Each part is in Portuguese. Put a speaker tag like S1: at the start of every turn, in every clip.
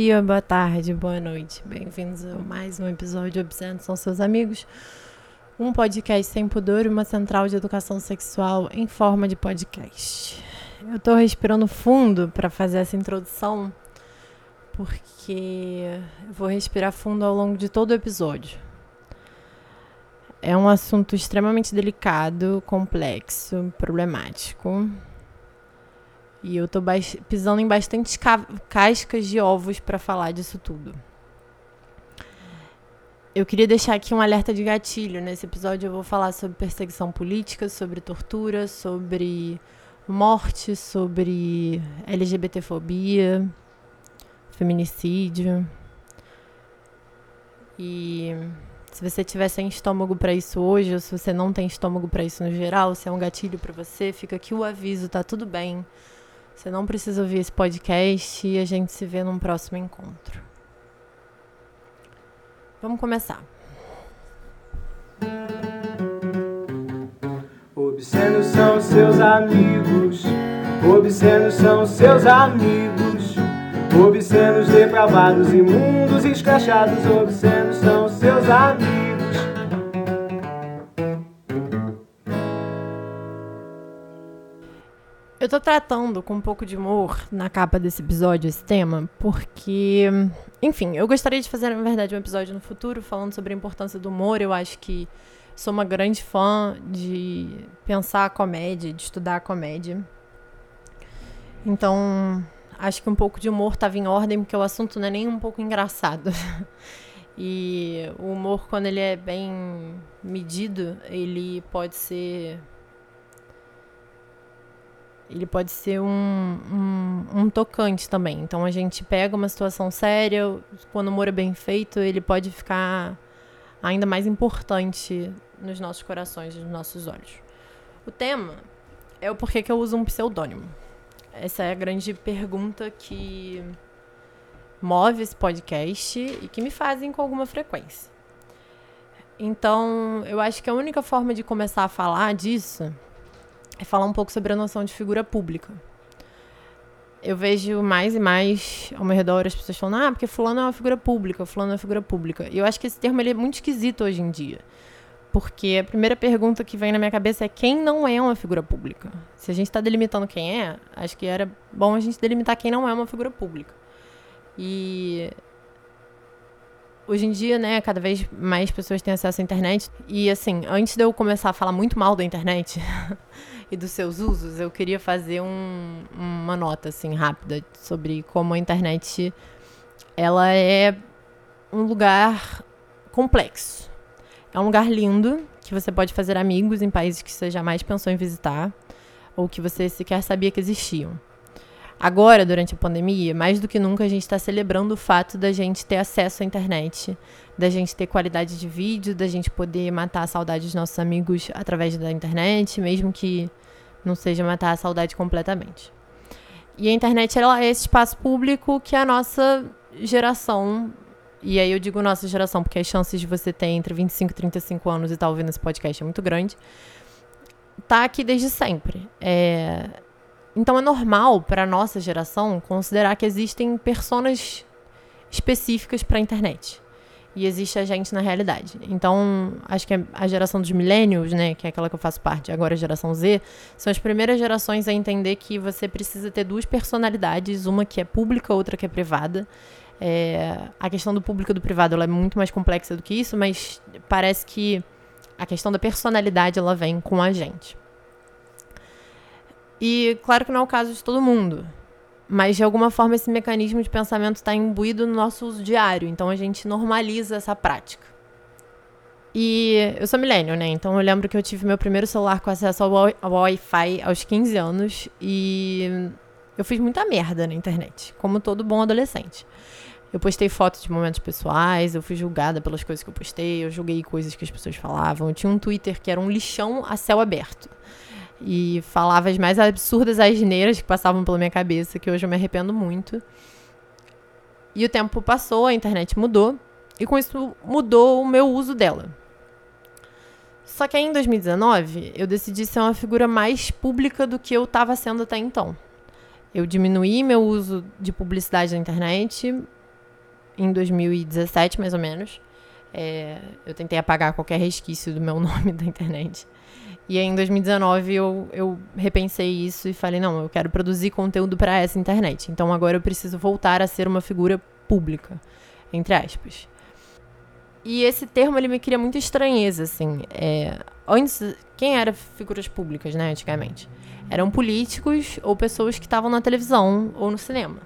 S1: dia, boa tarde, boa noite. Bem-vindos a mais um episódio de Obsceno São Seus Amigos. Um podcast sem pudor e uma central de educação sexual em forma de podcast. Eu tô respirando fundo para fazer essa introdução, porque eu vou respirar fundo ao longo de todo o episódio. É um assunto extremamente delicado, complexo, problemático e eu tô pisando em bastante ca cascas de ovos para falar disso tudo. Eu queria deixar aqui um alerta de gatilho. Nesse episódio eu vou falar sobre perseguição política, sobre tortura, sobre morte, sobre LGBTfobia, feminicídio. E se você tiver sem estômago para isso hoje, ou se você não tem estômago para isso no geral, se é um gatilho para você, fica aqui o aviso, tá tudo bem. Você não precisa ouvir esse podcast e a gente se vê num próximo encontro. Vamos começar.
S2: Obscenos são seus amigos, obscenos são seus amigos, obscenos depravados, imundos, escrachados, obscenos são seus amigos.
S1: Eu tô tratando com um pouco de humor na capa desse episódio esse tema, porque, enfim, eu gostaria de fazer, na verdade, um episódio no futuro falando sobre a importância do humor. Eu acho que sou uma grande fã de pensar a comédia, de estudar a comédia. Então, acho que um pouco de humor estava em ordem, porque o assunto não é nem um pouco engraçado. e o humor, quando ele é bem medido, ele pode ser ele pode ser um, um, um, tocante também. Então a gente pega uma situação séria, quando o humor é bem feito, ele pode ficar ainda mais importante nos nossos corações, nos nossos olhos. O tema é o porquê que eu uso um pseudônimo. Essa é a grande pergunta que move esse podcast e que me fazem com alguma frequência. Então, eu acho que a única forma de começar a falar disso é falar um pouco sobre a noção de figura pública. Eu vejo mais e mais ao meu redor as pessoas falando, ah, porque fulano é uma figura pública, fulano é uma figura pública. E eu acho que esse termo ele é muito esquisito hoje em dia. Porque a primeira pergunta que vem na minha cabeça é quem não é uma figura pública? Se a gente está delimitando quem é, acho que era bom a gente delimitar quem não é uma figura pública. E hoje em dia, né, cada vez mais pessoas têm acesso à internet. E assim, antes de eu começar a falar muito mal da internet, e dos seus usos, eu queria fazer um, uma nota assim rápida sobre como a internet ela é um lugar complexo. É um lugar lindo que você pode fazer amigos em países que você jamais pensou em visitar ou que você sequer sabia que existiam. Agora, durante a pandemia, mais do que nunca, a gente está celebrando o fato da gente ter acesso à internet, da gente ter qualidade de vídeo, da gente poder matar a saudade dos nossos amigos através da internet, mesmo que não seja matar a saudade completamente. E a internet ela é esse espaço público que a nossa geração, e aí eu digo nossa geração, porque as chances de você ter entre 25 e 35 anos e estar tá ouvindo esse podcast é muito grande, tá aqui desde sempre. É... Então é normal para nossa geração considerar que existem personas específicas para a internet e existe a gente na realidade. Então, acho que a geração dos millennials, né, que é aquela que eu faço parte, agora a geração Z, são as primeiras gerações a entender que você precisa ter duas personalidades, uma que é pública, outra que é privada. É, a questão do público e do privado é muito mais complexa do que isso, mas parece que a questão da personalidade ela vem com a gente. E claro que não é o caso de todo mundo. Mas de alguma forma esse mecanismo de pensamento está imbuído no nosso uso diário, então a gente normaliza essa prática. E eu sou milênio, né? Então eu lembro que eu tive meu primeiro celular com acesso ao Wi-Fi aos 15 anos e eu fiz muita merda na internet, como todo bom adolescente. Eu postei fotos de momentos pessoais, eu fui julgada pelas coisas que eu postei, eu julguei coisas que as pessoas falavam. Eu tinha um Twitter que era um lixão a céu aberto e falava as mais absurdas asneiras que passavam pela minha cabeça, que hoje eu me arrependo muito. E o tempo passou, a internet mudou, e com isso mudou o meu uso dela. Só que aí em 2019, eu decidi ser uma figura mais pública do que eu estava sendo até então. Eu diminuí meu uso de publicidade na internet, em 2017, mais ou menos. É, eu tentei apagar qualquer resquício do meu nome da internet. E aí, em 2019 eu, eu repensei isso e falei: não, eu quero produzir conteúdo para essa internet. Então agora eu preciso voltar a ser uma figura pública, entre aspas. E esse termo ele me cria muita estranheza, assim. É, antes, quem era figuras públicas, né, antigamente? Eram políticos ou pessoas que estavam na televisão ou no cinema.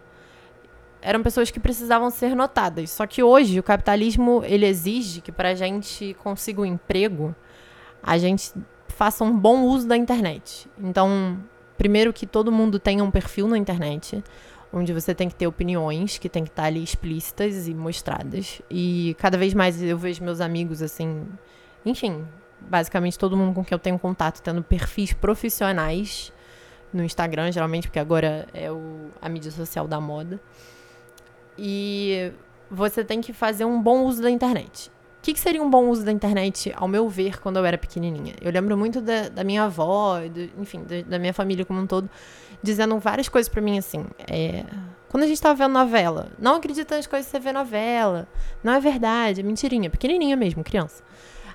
S1: Eram pessoas que precisavam ser notadas. Só que hoje o capitalismo ele exige que para a gente consiga um emprego, a gente faça um bom uso da internet. Então, primeiro que todo mundo tenha um perfil na internet onde você tem que ter opiniões que tem que estar ali explícitas e mostradas. E cada vez mais eu vejo meus amigos assim, enfim, basicamente todo mundo com quem eu tenho contato tendo perfis profissionais no Instagram, geralmente, porque agora é o, a mídia social da moda. E você tem que fazer um bom uso da internet. Que, que, seria um bom uso da internet, ao meu ver, quando eu era pequenininha? Eu lembro muito da, da minha avó, do, enfim, da, da, minha família como um todo, dizendo várias coisas para mim assim. É, quando a gente tava vendo novela, não acredita nas coisas que você vê novela. Não é verdade, é mentirinha. Pequenininha mesmo, criança.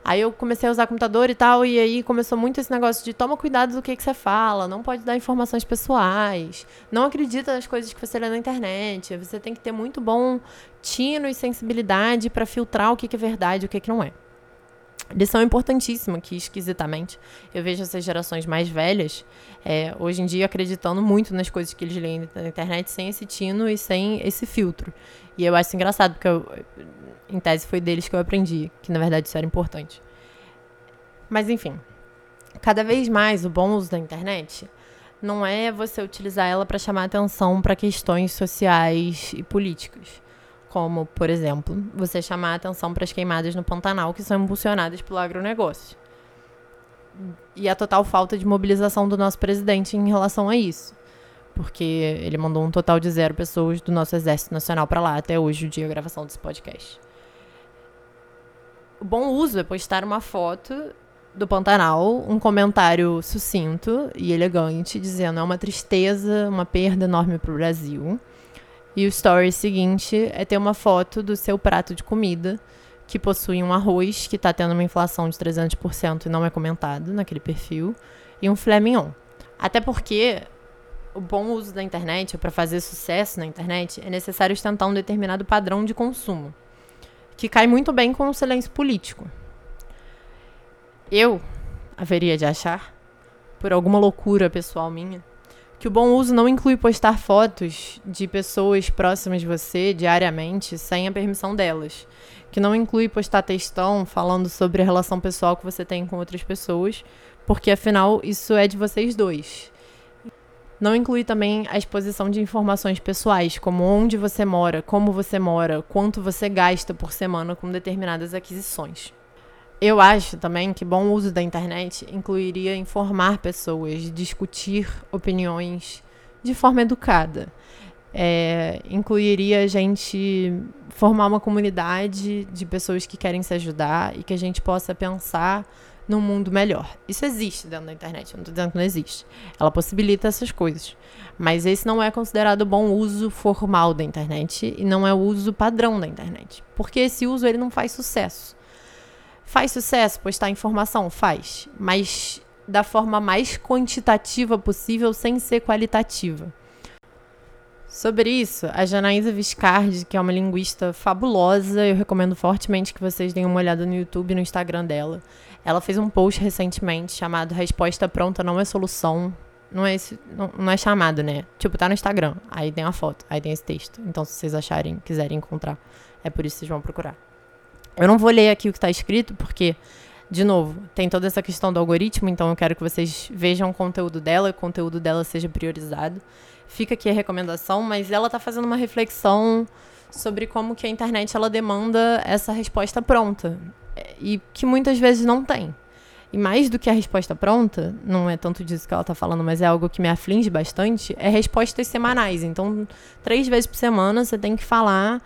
S1: Aí eu comecei a usar computador e tal, e aí começou muito esse negócio de toma cuidado do que, que você fala, não pode dar informações pessoais, não acredita nas coisas que você lê na internet, você tem que ter muito bom tino e sensibilidade para filtrar o que, que é verdade e o que, que não é. Lição importantíssima que, esquisitamente, eu vejo essas gerações mais velhas, é, hoje em dia, acreditando muito nas coisas que eles leem na internet, sem esse tino e sem esse filtro. E eu acho engraçado, porque eu, em tese foi deles que eu aprendi, que na verdade isso era importante. Mas enfim, cada vez mais o bom uso da internet não é você utilizar ela para chamar atenção para questões sociais e políticas como, por exemplo, você chamar a atenção para as queimadas no Pantanal que são impulsionadas pelo agronegócio. E a total falta de mobilização do nosso presidente em relação a isso. Porque ele mandou um total de zero pessoas do nosso Exército Nacional para lá até hoje, o dia da gravação desse podcast. O bom uso é postar uma foto do Pantanal, um comentário sucinto e elegante, dizendo é uma tristeza, uma perda enorme para o Brasil e o story seguinte é ter uma foto do seu prato de comida, que possui um arroz que está tendo uma inflação de 300% e não é comentado naquele perfil, e um filé mignon. Até porque o bom uso da internet, para fazer sucesso na internet, é necessário ostentar um determinado padrão de consumo, que cai muito bem com o silêncio político. Eu haveria de achar, por alguma loucura pessoal minha, que o bom uso não inclui postar fotos de pessoas próximas de você diariamente sem a permissão delas. Que não inclui postar textão falando sobre a relação pessoal que você tem com outras pessoas, porque afinal isso é de vocês dois. Não inclui também a exposição de informações pessoais, como onde você mora, como você mora, quanto você gasta por semana com determinadas aquisições. Eu acho também que bom uso da internet incluiria informar pessoas, discutir opiniões de forma educada. É, incluiria a gente formar uma comunidade de pessoas que querem se ajudar e que a gente possa pensar num mundo melhor. Isso existe dentro da internet, eu não estou dizendo que não existe. Ela possibilita essas coisas. Mas esse não é considerado bom uso formal da internet e não é o uso padrão da internet. Porque esse uso ele não faz sucesso. Faz sucesso postar informação? Faz. Mas da forma mais quantitativa possível, sem ser qualitativa. Sobre isso, a Janaísa Viscardi, que é uma linguista fabulosa, eu recomendo fortemente que vocês deem uma olhada no YouTube e no Instagram dela. Ela fez um post recentemente chamado Resposta Pronta Não é Solução. Não é, esse, não, não é chamado, né? Tipo, tá no Instagram. Aí tem a foto, aí tem esse texto. Então, se vocês acharem, quiserem encontrar, é por isso que vocês vão procurar. Eu não vou ler aqui o que está escrito, porque, de novo, tem toda essa questão do algoritmo, então eu quero que vocês vejam o conteúdo dela e o conteúdo dela seja priorizado. Fica aqui a recomendação, mas ela está fazendo uma reflexão sobre como que a internet ela demanda essa resposta pronta e que muitas vezes não tem. E mais do que a resposta pronta, não é tanto disso que ela está falando, mas é algo que me aflige bastante, é respostas semanais. Então, três vezes por semana você tem que falar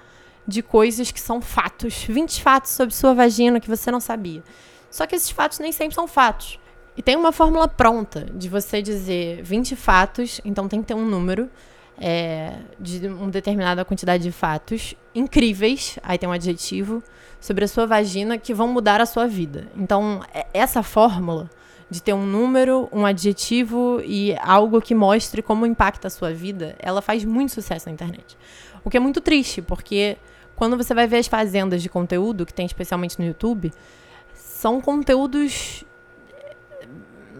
S1: de coisas que são fatos. 20 fatos sobre sua vagina que você não sabia. Só que esses fatos nem sempre são fatos. E tem uma fórmula pronta de você dizer 20 fatos, então tem que ter um número. é, de uma determinada quantidade de fatos incríveis, aí tem um adjetivo, sobre a sua vagina que vão mudar a sua vida. Então, é, essa fórmula de ter um número, um adjetivo e algo que mostre como impacta a sua vida, ela faz muito sucesso na internet. O que é muito triste, porque quando você vai ver as fazendas de conteúdo, que tem especialmente no YouTube, são conteúdos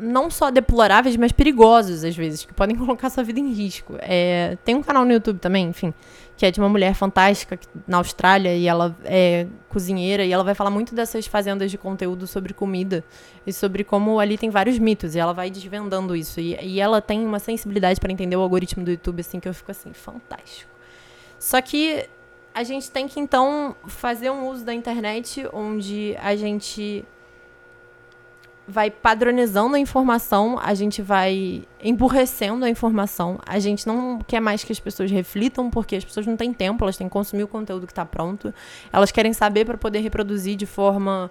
S1: não só deploráveis, mas perigosos às vezes, que podem colocar sua vida em risco. É, tem um canal no YouTube também, enfim, que é de uma mulher fantástica na Austrália e ela é cozinheira e ela vai falar muito dessas fazendas de conteúdo sobre comida e sobre como ali tem vários mitos e ela vai desvendando isso. E, e ela tem uma sensibilidade para entender o algoritmo do YouTube, assim, que eu fico assim, fantástico. Só que a gente tem que então fazer um uso da internet onde a gente vai padronizando a informação, a gente vai emburrecendo a informação. A gente não quer mais que as pessoas reflitam, porque as pessoas não têm tempo, elas têm que consumir o conteúdo que está pronto. Elas querem saber para poder reproduzir de forma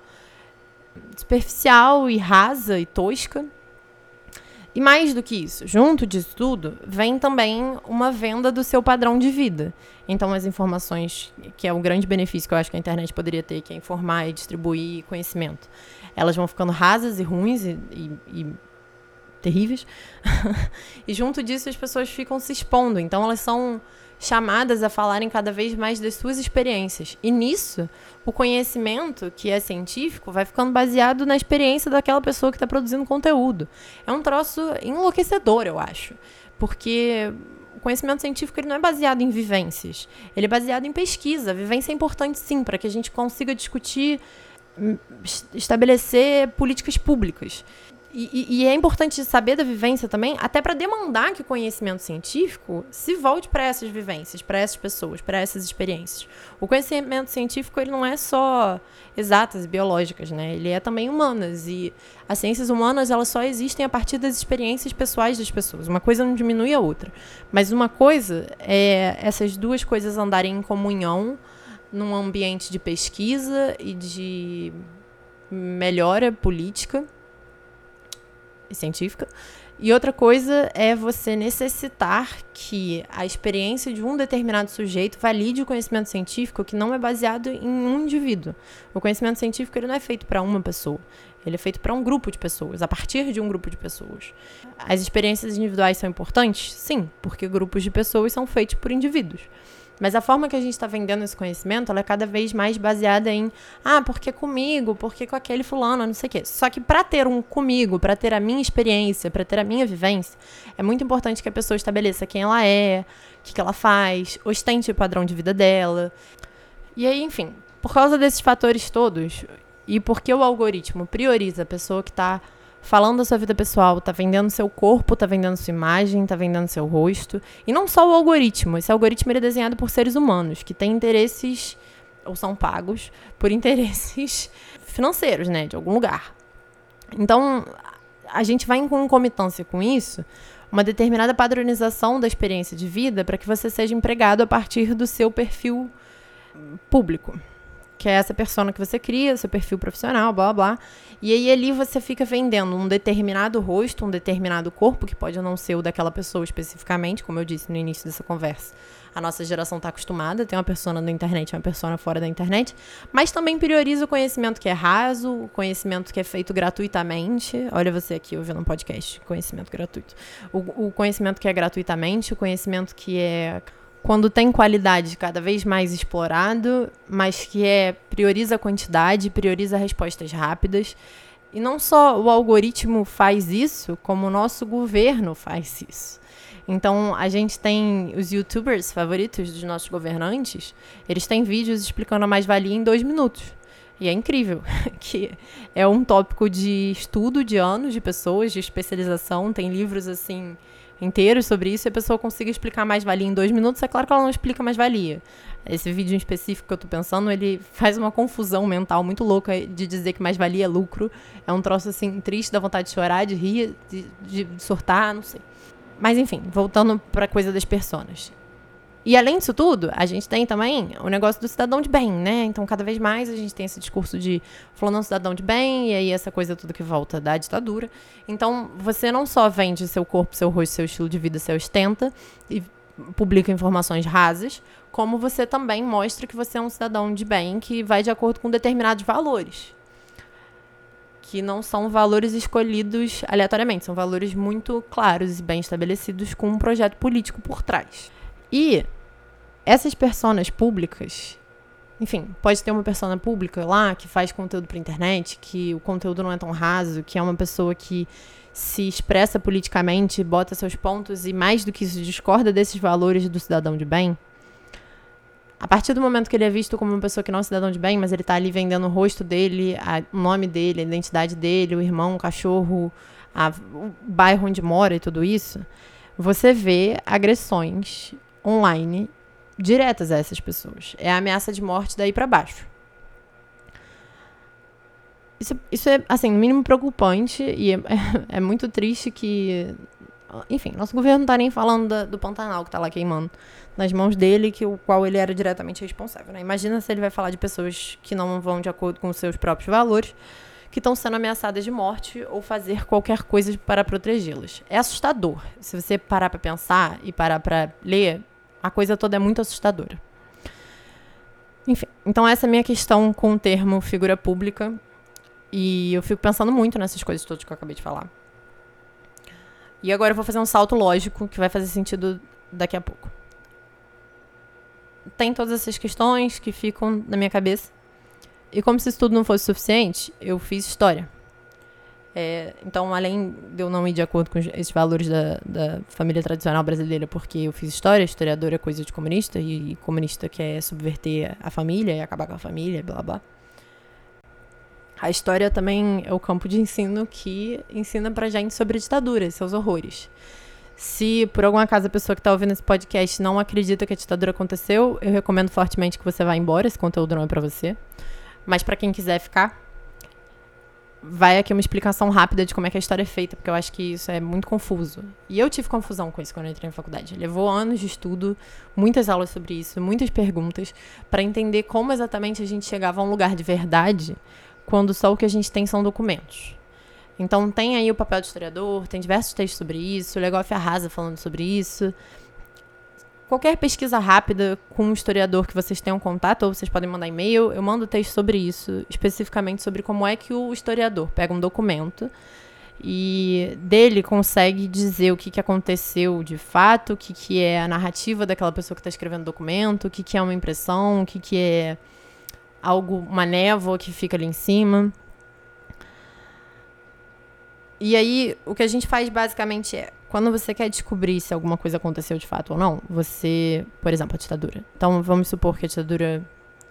S1: superficial e rasa e tosca. E mais do que isso, junto disso tudo, vem também uma venda do seu padrão de vida. Então, as informações, que é um grande benefício que eu acho que a internet poderia ter, que é informar e distribuir conhecimento, elas vão ficando rasas e ruins e, e, e terríveis. e junto disso, as pessoas ficam se expondo. Então, elas são chamadas a falarem cada vez mais das suas experiências. E nisso, o conhecimento que é científico vai ficando baseado na experiência daquela pessoa que está produzindo conteúdo. É um troço enlouquecedor, eu acho. Porque o conhecimento científico ele não é baseado em vivências, ele é baseado em pesquisa. Vivência é importante, sim, para que a gente consiga discutir, estabelecer políticas públicas. E, e, é importante saber da vivência também, até para demandar que o conhecimento científico se volte para essas vivências, para essas pessoas, para essas experiências. O conhecimento científico ele não é só exatas, biológicas, né? Ele é também humanas e as ciências humanas elas só existem a partir das experiências pessoais das pessoas. Uma coisa não diminui a outra, mas uma coisa é essas duas coisas andarem em comunhão num ambiente de pesquisa e de melhora política científica. E outra coisa é você necessitar que a experiência de um determinado sujeito valide o conhecimento científico que não é baseado em um indivíduo. O conhecimento científico ele não é feito para uma pessoa. Ele é feito para um grupo de pessoas, a partir de um grupo de pessoas. As experiências individuais são importantes? Sim, porque grupos de pessoas são feitos por indivíduos. Mas a forma que a gente está vendendo esse conhecimento, ela é cada vez mais baseada em, ah, porque comigo, porque com aquele fulano, não sei o quê. Só que para ter um comigo, para ter a minha experiência, para ter a minha vivência, é muito importante que a pessoa estabeleça quem ela é, o que, que ela faz, ostente o padrão de vida dela. E aí, enfim, por causa desses fatores todos, e porque o algoritmo prioriza a pessoa que está falando da sua vida pessoal, tá vendendo seu corpo, tá vendendo sua imagem, tá vendendo seu rosto. E não só o algoritmo. Esse algoritmo é desenhado por seres humanos que têm interesses ou são pagos por interesses financeiros, né, de algum lugar. Então, a gente vai em concomitância com isso, uma determinada padronização da experiência de vida para que você seja empregado a partir do seu perfil público que é essa persona que você cria, seu perfil profissional, blá blá. E aí ali você fica vendendo um determinado rosto, um determinado corpo, que pode não ser o daquela pessoa especificamente, como eu disse no início dessa conversa. A nossa geração está acostumada, tem uma persona na internet, uma persona fora da internet, mas também prioriza o conhecimento que é raso, o conhecimento que é feito gratuitamente. Olha você aqui ouvindo um podcast, conhecimento gratuito. O, o conhecimento que é gratuitamente, o conhecimento que é quando tem qualidade cada vez mais explorado, mas que é prioriza a quantidade, prioriza respostas rápidas. E não só o algoritmo faz isso, como o nosso governo faz isso. Então, a gente tem os youtubers favoritos dos nossos governantes, eles têm vídeos explicando a mais-valia em dois minutos. E é incrível, que é um tópico de estudo de anos de pessoas, de especialização, tem livros assim inteiros sobre isso e a pessoa consiga explicar mais-valia em dois minutos, é claro que ela não explica mais-valia. Esse vídeo em específico que eu tô pensando, ele faz uma confusão mental muito louca de dizer que mais-valia é lucro. É um troço, assim, triste, dá vontade de chorar, de rir, de, de, de surtar, não sei. Mas, enfim, voltando pra coisa das personas. E além disso tudo, a gente tem também o negócio do cidadão de bem, né? Então, cada vez mais a gente tem esse discurso de falando um cidadão de bem, e aí essa coisa tudo que volta da ditadura. Então, você não só vende seu corpo, seu rosto, seu estilo de vida, seu ostenta, e publica informações rasas, como você também mostra que você é um cidadão de bem que vai de acordo com determinados valores. Que não são valores escolhidos aleatoriamente, são valores muito claros e bem estabelecidos com um projeto político por trás. E essas personas públicas, enfim, pode ter uma persona pública lá que faz conteúdo para internet, que o conteúdo não é tão raso, que é uma pessoa que se expressa politicamente, bota seus pontos e mais do que isso discorda desses valores do cidadão de bem. A partir do momento que ele é visto como uma pessoa que não é cidadão de bem, mas ele está ali vendendo o rosto dele, a, o nome dele, a identidade dele, o irmão, o cachorro, a, o bairro onde mora e tudo isso, você vê agressões online diretas a essas pessoas. É a ameaça de morte daí para baixo. Isso, isso é, assim, no mínimo preocupante e é, é muito triste que. Enfim, nosso governo não tá nem falando da, do Pantanal que tá lá queimando nas mãos dele, que o qual ele era diretamente responsável. Né? Imagina se ele vai falar de pessoas que não vão de acordo com os seus próprios valores, que estão sendo ameaçadas de morte ou fazer qualquer coisa para protegê-las. É assustador. Se você parar para pensar e parar para ler, a coisa toda é muito assustadora. Enfim, então essa é a minha questão com o termo figura pública. E eu fico pensando muito nessas coisas todas que eu acabei de falar. E agora eu vou fazer um salto lógico que vai fazer sentido daqui a pouco. Tem todas essas questões que ficam na minha cabeça. E como se isso tudo não fosse suficiente, eu fiz história. É, então, além de eu não ir de acordo com esses valores da, da, família tradicional brasileira, porque eu fiz história, historiador é coisa de comunista, e comunista quer subverter a família e acabar com a família, blá blá. A história também é o campo de ensino que ensina pra gente sobre a ditadura e seus horrores. Se por algum acaso a pessoa que está ouvindo esse podcast não acredita que a ditadura aconteceu, eu recomendo fortemente que você vá embora, esse conteúdo não é para você. Mas para quem quiser ficar, vai aqui uma explicação rápida de como é que a história é feita, porque eu acho que isso é muito confuso. E eu tive confusão com isso quando entrei na faculdade. Levou anos de estudo, muitas aulas sobre isso, muitas perguntas, para entender como exatamente a gente chegava a um lugar de verdade quando só o que a gente tem são documentos. Então tem aí o papel do historiador, tem diversos textos sobre isso, o Legoff arrasa falando sobre isso. Qualquer pesquisa rápida com um historiador que vocês tenham contato, ou vocês podem mandar e-mail, eu mando texto sobre isso, especificamente sobre como é que o historiador pega um documento e dele consegue dizer o que, que aconteceu de fato, o que, que é a narrativa daquela pessoa que está escrevendo o documento, o que, que é uma impressão, o que, que é algo, uma névoa que fica ali em cima. E aí, o que a gente faz basicamente é, quando você quer descobrir se alguma coisa aconteceu de fato ou não, você, por exemplo, a ditadura. Então, vamos supor que a ditadura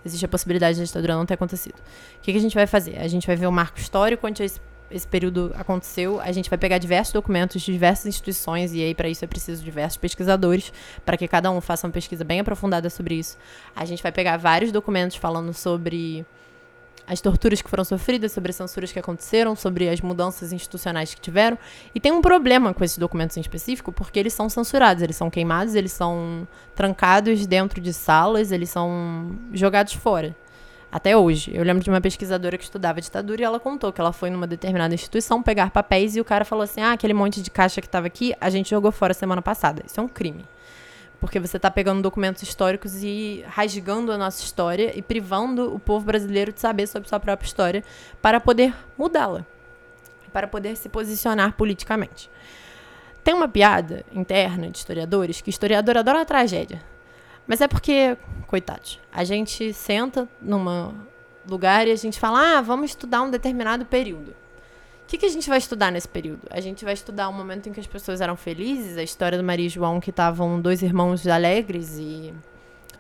S1: existe a possibilidade da ditadura não ter acontecido. O que, que a gente vai fazer? A gente vai ver o marco histórico onde esse, esse período aconteceu, a gente vai pegar diversos documentos de diversas instituições, e aí para isso é preciso diversos pesquisadores, para que cada um faça uma pesquisa bem aprofundada sobre isso. A gente vai pegar vários documentos falando sobre as torturas que foram sofridas, sobre as censuras que aconteceram, sobre as mudanças institucionais que tiveram. E tem um problema com esses documentos em específico, porque eles são censurados, eles são queimados, eles são trancados dentro de salas, eles são jogados fora. Até hoje. Eu lembro de uma pesquisadora que estudava ditadura e ela contou que ela foi numa determinada instituição pegar papéis e o cara falou assim: ah, aquele monte de caixa que estava aqui, a gente jogou fora semana passada. Isso é um crime. Porque você está pegando documentos históricos e rasgando a nossa história e privando o povo brasileiro de saber sobre sua própria história para poder mudá-la, para poder se posicionar politicamente. Tem uma piada interna de historiadores que historiador adora a tragédia. Mas é porque, coitados, a gente senta num lugar e a gente fala: ah, vamos estudar um determinado período que, que a gente vai estudar nesse período? A gente vai estudar o momento em que as pessoas eram felizes, a história do Maria e João, que estavam dois irmãos alegres e,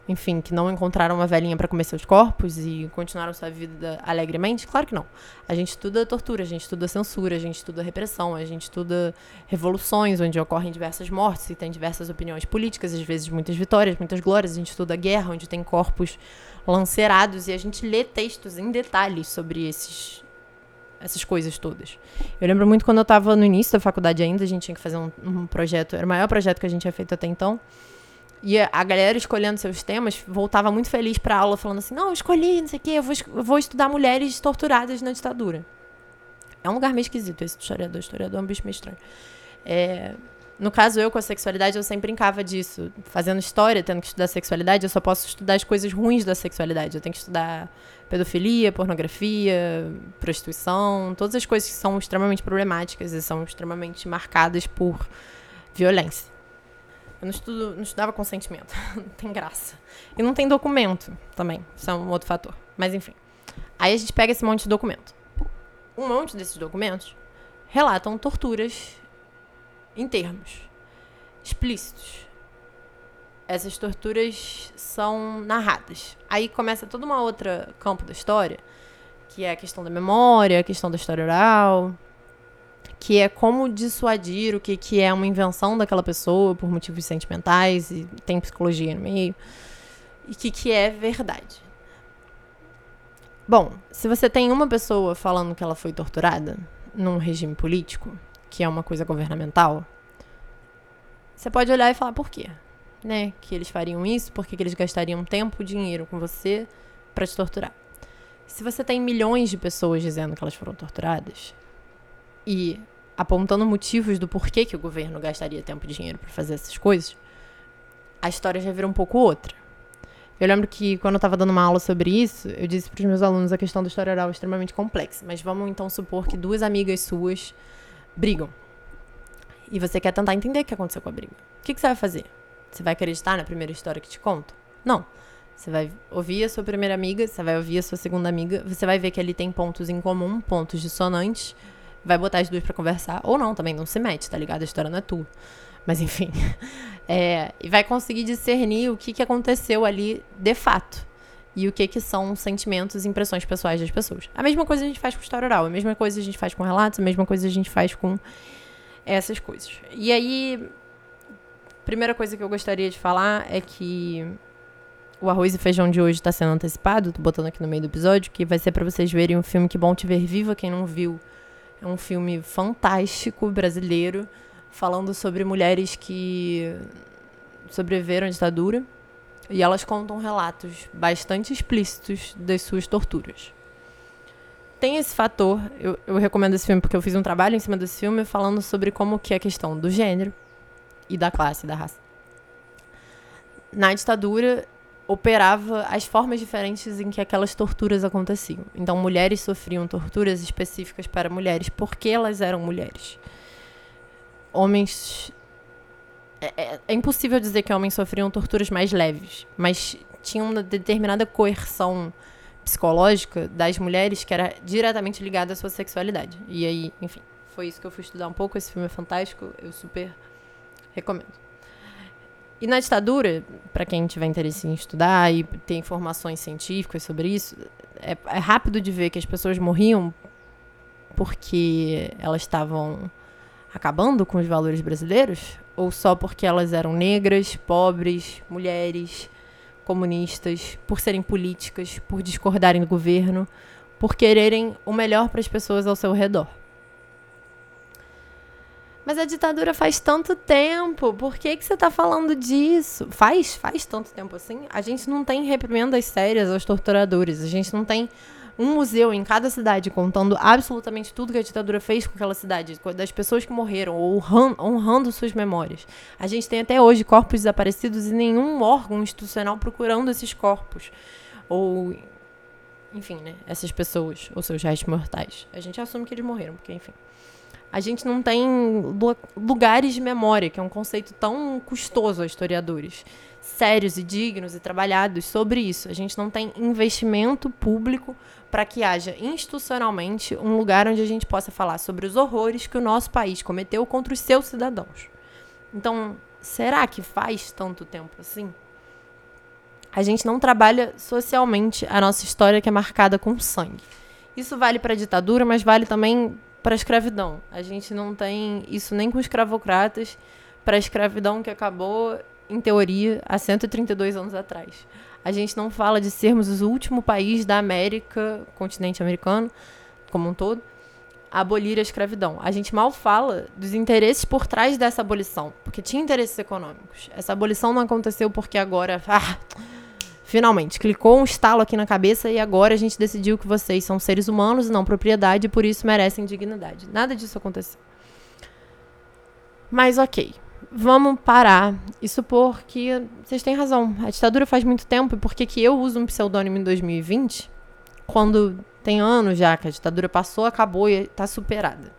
S1: enfim, que não encontraram uma velhinha para comer seus corpos e continuaram sua vida alegremente? Claro que não. A gente estuda tortura, a gente estuda censura, a gente estuda repressão, a gente estuda revoluções, onde ocorrem diversas mortes e tem diversas opiniões políticas, às vezes muitas vitórias, muitas glórias. A gente estuda guerra, onde tem corpos lancerados e a gente lê textos em detalhes sobre esses essas coisas todas. Eu lembro muito quando eu estava no início da faculdade ainda, a gente tinha que fazer um, um, projeto, era o maior projeto que a gente tinha feito até então. E a galera escolhendo seus temas voltava muito feliz para aula, falando assim: não, eu escolhi, não sei o quê, eu vou, eu vou estudar mulheres torturadas na ditadura. É um lugar meio esquisito esse historiador. Historiador é um bicho meio estranho. É, No caso, eu com a sexualidade, eu sempre brincava disso. Fazendo história, tendo que estudar sexualidade, eu só posso estudar as coisas ruins da sexualidade. Eu tenho que estudar pedofilia, pornografia, prostituição, todas as coisas que são extremamente problemáticas e são extremamente marcadas por violência. Eu não, estudo, não estudava consentimento. não tem graça. E não tem documento também. Isso é um outro fator. Mas enfim. Aí a gente pega esse monte de documento. Um monte desses documentos relatam torturas em termos explícitos. Essas torturas são narradas. Aí começa toda uma outra campo da história, que é a questão da memória, a questão da história oral, que é como dissuadir o que, que é uma invenção daquela pessoa por motivos sentimentais, e tem psicologia no meio, e o que, que é verdade. Bom, se você tem uma pessoa falando que ela foi torturada num regime político, que é uma coisa governamental, você pode olhar e falar por quê, né? Que eles fariam isso, porque que eles gastariam tempo, dinheiro com você para te torturar. Se você tem milhões de pessoas dizendo que elas foram torturadas e apontando motivos do porquê que o governo gastaria tempo e dinheiro para fazer essas coisas, a história já vira um pouco outra. Eu lembro que quando eu estava dando uma aula sobre isso, eu disse para os meus alunos a questão da história oral é extremamente complexa. Mas vamos então supor que duas amigas suas brigam. E você quer tentar entender o que aconteceu com a briga. O que, que você vai fazer? Você vai acreditar na primeira história que te conto? Não. Você vai ouvir a sua primeira amiga, você vai ouvir a sua segunda amiga, você vai ver que ali tem pontos em comum, pontos dissonantes, vai botar as duas para conversar, ou não, também não se mete, tá ligado? A história não é tua. Mas enfim. É, e vai conseguir discernir o que, que aconteceu ali de fato. E o que, que são sentimentos e impressões pessoais das pessoas. A mesma coisa a gente faz com história oral, a mesma coisa a gente faz com relatos, a mesma coisa a gente faz com essas coisas. E aí, primeira coisa que eu gostaria de falar é que o arroz e feijão de hoje está sendo antecipado, tô botando aqui no meio do episódio, que vai ser para vocês verem um filme Que Bom Te Ver Viva, quem não viu. É um filme fantástico, brasileiro, falando sobre mulheres que sobreviveram à ditadura e elas contam relatos bastante explícitos das suas torturas. Tem esse fator, eu, eu recomendo esse filme porque eu fiz um trabalho em cima desse filme falando sobre como que é a questão do gênero e da classe, da raça. Na ditadura, operava as formas diferentes em que aquelas torturas aconteciam. Então, mulheres sofriam torturas específicas para mulheres porque elas eram mulheres. Homens. É, é, é impossível dizer que homens sofriam torturas mais leves, mas tinha uma determinada coerção psicológica das mulheres que era diretamente ligada à sua sexualidade. E aí, enfim, foi isso que eu fui estudar um pouco. Esse filme é fantástico, eu super recomendo. E na ditadura, para quem tiver interesse em estudar e ter informações científicas sobre isso, é, é rápido de ver que as pessoas morriam porque elas estavam acabando com os valores brasileiros ou só porque elas eram negras, pobres, mulheres, comunistas, por serem políticas, por discordarem do governo, por quererem o melhor para as pessoas ao seu redor. Mas a ditadura faz tanto tempo. Por que, que você está falando disso? Faz, faz tanto tempo assim. A gente não tem reprimendas sérias aos torturadores. A gente não tem um museu em cada cidade contando absolutamente tudo que a ditadura fez com aquela cidade, das pessoas que morreram, ou honrando, suas memórias. A gente tem até hoje corpos desaparecidos e nenhum órgão institucional procurando esses corpos. Ou, enfim, né? Essas pessoas, ou seus restos mortais. A gente assume que eles morreram, porque, enfim a gente não tem lugares de memória, que é um conceito tão custoso aos historiadores, sérios e dignos e trabalhados sobre isso. A gente não tem investimento público para que haja institucionalmente um lugar onde a gente possa falar sobre os horrores que o nosso país cometeu contra os seus cidadãos. Então, será que faz tanto tempo assim? A gente não trabalha socialmente a nossa história que é marcada com sangue. Isso vale para a ditadura, mas vale também para a escravidão. A gente não tem isso nem com escravocratas para a escravidão que acabou, em teoria, há 132 anos atrás. A gente não fala de sermos o último país da América, continente americano, como um todo, a abolir a escravidão. A gente mal fala dos interesses por trás dessa abolição, porque tinha interesses econômicos. Essa abolição não aconteceu porque agora. Ah, Finalmente, clicou um estalo aqui na cabeça e agora a gente decidiu que vocês são seres humanos e não propriedade e por isso merecem dignidade. Nada disso aconteceu. Mas ok. Vamos parar e supor que vocês têm razão. A ditadura faz muito tempo e por que eu uso um pseudônimo em 2020 quando tem anos já que a ditadura passou, acabou e está superada?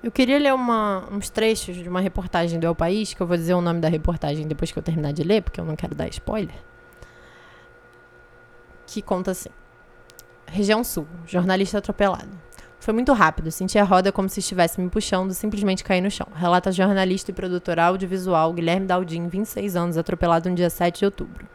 S1: Eu queria ler uma, uns trechos de uma reportagem do El País, que eu vou dizer o nome da reportagem depois que eu terminar de ler, porque eu não quero dar spoiler. Que conta assim: Região Sul, jornalista atropelado. Foi muito rápido, senti a roda como se estivesse me puxando, simplesmente caí no chão. Relata jornalista e produtor audiovisual Guilherme Daldim, 26 anos, atropelado no dia 7 de outubro.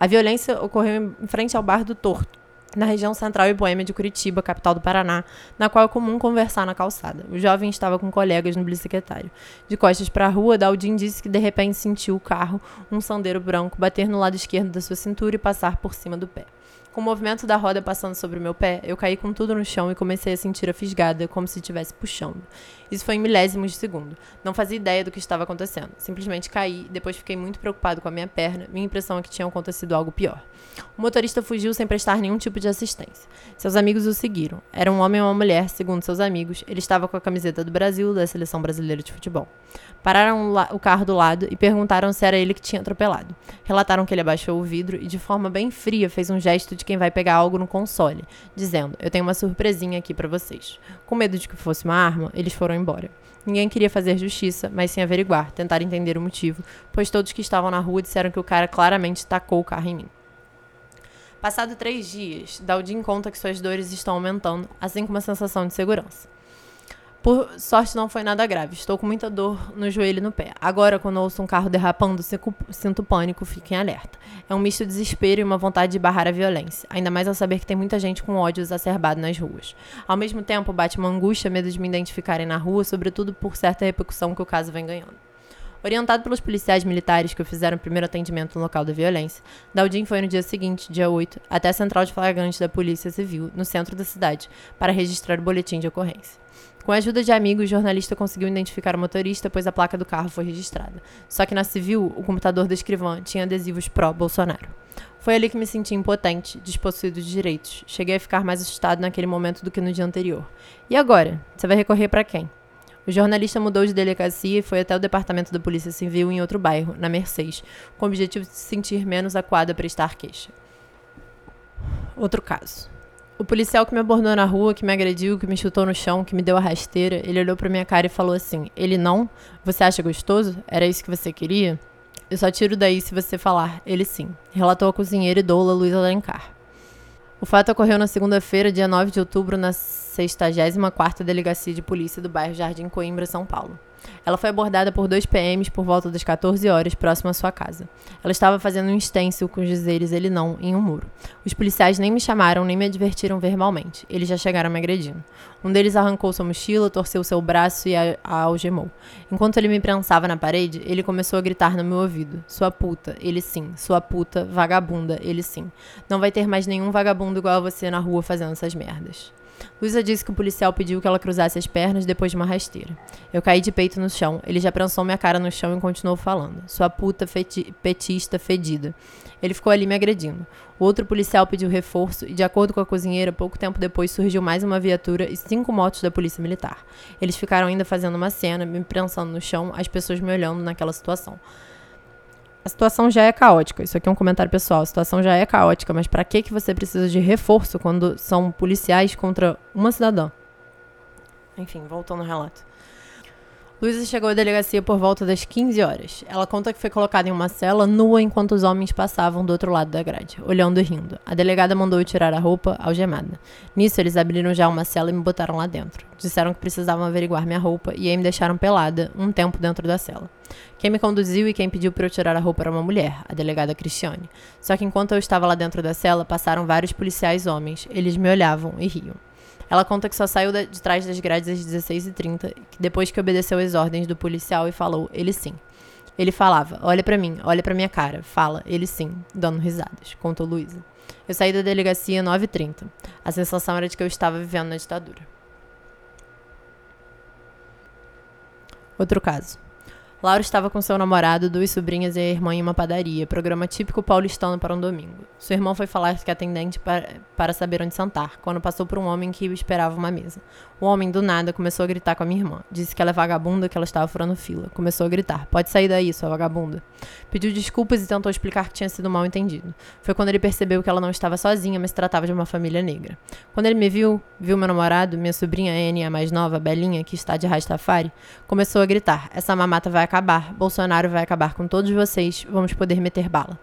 S1: A violência ocorreu em frente ao bar do Torto, na região central e boêmia de Curitiba, capital do Paraná, na qual é comum conversar na calçada. O jovem estava com colegas no bicicletário. De costas para a rua, Daldim disse que de repente sentiu o carro, um sandeiro branco, bater no lado esquerdo da sua cintura e passar por cima do pé. Com o movimento da roda passando sobre o meu pé, eu caí com tudo no chão e comecei a sentir a fisgada, como se estivesse puxando. Isso foi em milésimos de segundo. Não fazia ideia do que estava acontecendo. Simplesmente caí, depois fiquei muito preocupado com a minha perna. Minha impressão é que tinha acontecido algo pior. O motorista fugiu sem prestar nenhum tipo de assistência. Seus amigos o seguiram. Era um homem ou uma mulher, segundo seus amigos. Ele estava com a camiseta do Brasil, da seleção brasileira de futebol. Pararam o carro do lado e perguntaram se era ele que tinha atropelado. Relataram que ele abaixou o vidro e, de forma bem fria, fez um gesto de quem vai pegar algo no console, dizendo: Eu tenho uma surpresinha aqui para vocês. Com medo de que fosse uma arma, eles foram embora. Ninguém queria fazer justiça, mas sim averiguar, tentar entender o motivo, pois todos que estavam na rua disseram que o cara claramente tacou o carro em mim. Passado três dias, Daldim conta que suas dores estão aumentando, assim como a sensação de segurança. Por sorte, não foi nada grave. Estou com muita dor no joelho e no pé. Agora, quando ouço um carro derrapando, sinto pânico, fiquem alerta. É um misto de desespero e uma vontade de barrar a violência. Ainda mais ao saber que tem muita gente com ódio exacerbado nas ruas. Ao mesmo tempo, bate uma angústia, medo de me identificarem na rua, sobretudo por certa repercussão que o caso vem ganhando. Orientado pelos policiais militares que fizeram o primeiro atendimento no local da violência, Daldim foi no dia seguinte, dia 8, até a central de flagrantes da Polícia Civil, no centro da cidade, para registrar o boletim de ocorrência. Com a ajuda de amigos, o jornalista conseguiu identificar o motorista, pois a placa do carro foi registrada. Só que na civil, o computador da escrivã tinha adesivos pró-Bolsonaro. Foi ali que me senti impotente, despossuído de direitos. Cheguei a ficar mais assustado naquele momento do que no dia anterior. E agora? Você vai recorrer para quem? O jornalista mudou de delegacia e foi até o departamento da Polícia Civil em outro bairro, na Mercedes, com o objetivo de se sentir menos acuado a prestar queixa. Outro caso. O policial que me abordou na rua, que me agrediu, que me chutou no chão, que me deu a rasteira, ele olhou pra minha cara e falou assim: Ele não? Você acha gostoso? Era isso que você queria? Eu só tiro daí se você falar. Ele sim. Relatou a cozinheira e doula Luiz Alencar. O fato ocorreu na segunda-feira, dia 9 de outubro, na 64ª Delegacia de Polícia do bairro Jardim Coimbra, São Paulo. Ela foi abordada por dois PMs por volta das 14 horas, próximo à sua casa. Ela estava fazendo um stencil com os dizeres ele não em um muro. Os policiais nem me chamaram nem me advertiram verbalmente. Eles já chegaram me agredindo. Um deles arrancou sua mochila, torceu seu braço e a, a algemou. Enquanto ele me prensava na parede, ele começou a gritar no meu ouvido: Sua puta, ele sim. Sua puta, vagabunda, ele sim. Não vai ter mais nenhum vagabundo igual a você na rua fazendo essas merdas. Luísa disse que o policial pediu que ela cruzasse as pernas depois de uma rasteira. Eu caí de peito no chão. Ele já prensou minha cara no chão e continuou falando. Sua puta petista fedida. Ele ficou ali me agredindo. O outro policial pediu reforço e, de acordo com a cozinheira, pouco tempo depois surgiu mais uma viatura e cinco motos da polícia militar. Eles ficaram ainda fazendo uma cena, me prensando no chão, as pessoas me olhando naquela situação. A situação já é caótica. Isso aqui é um comentário pessoal. A situação já é caótica, mas para que que você precisa de reforço quando são policiais contra uma cidadã? Enfim, voltando ao relato. Luísa chegou à delegacia por volta das 15 horas. Ela conta que foi colocada em uma cela nua enquanto os homens passavam do outro lado da grade, olhando e rindo. A delegada mandou tirar a roupa, algemada. Nisso, eles abriram já uma cela e me botaram lá dentro. Disseram que precisavam averiguar minha roupa e aí me deixaram pelada, um tempo dentro da cela. Quem me conduziu e quem pediu para eu tirar a roupa era uma mulher, a delegada Cristiane. Só que enquanto eu estava lá dentro da cela, passaram vários policiais homens. Eles me olhavam e riam. Ela conta que só saiu de trás das grades às 16h30, depois que obedeceu às ordens do policial e falou, ele sim. Ele falava, olha para mim, olha para minha cara. Fala, ele sim, dando risadas, contou Luísa. Eu saí da delegacia 9h30. A sensação era de que eu estava vivendo na ditadura. Outro caso. Laura estava com seu namorado, duas sobrinhas e a irmã em uma padaria, programa típico paulistano para um domingo. Sua irmã foi falar que atendente para, para saber onde sentar, quando passou por um homem que esperava uma mesa. O homem, do nada, começou a gritar com a minha irmã. Disse que ela é vagabunda, que ela estava furando fila. Começou a gritar: Pode sair daí, sua vagabunda. Pediu desculpas e tentou explicar que tinha sido mal entendido. Foi quando ele percebeu que ela não estava sozinha, mas se tratava de uma família negra. Quando ele me viu, viu meu namorado, minha sobrinha Annie, a mais nova, Belinha, que está de Rastafari, começou a gritar: Essa mamata vai acabar, Bolsonaro vai acabar com todos vocês, vamos poder meter bala.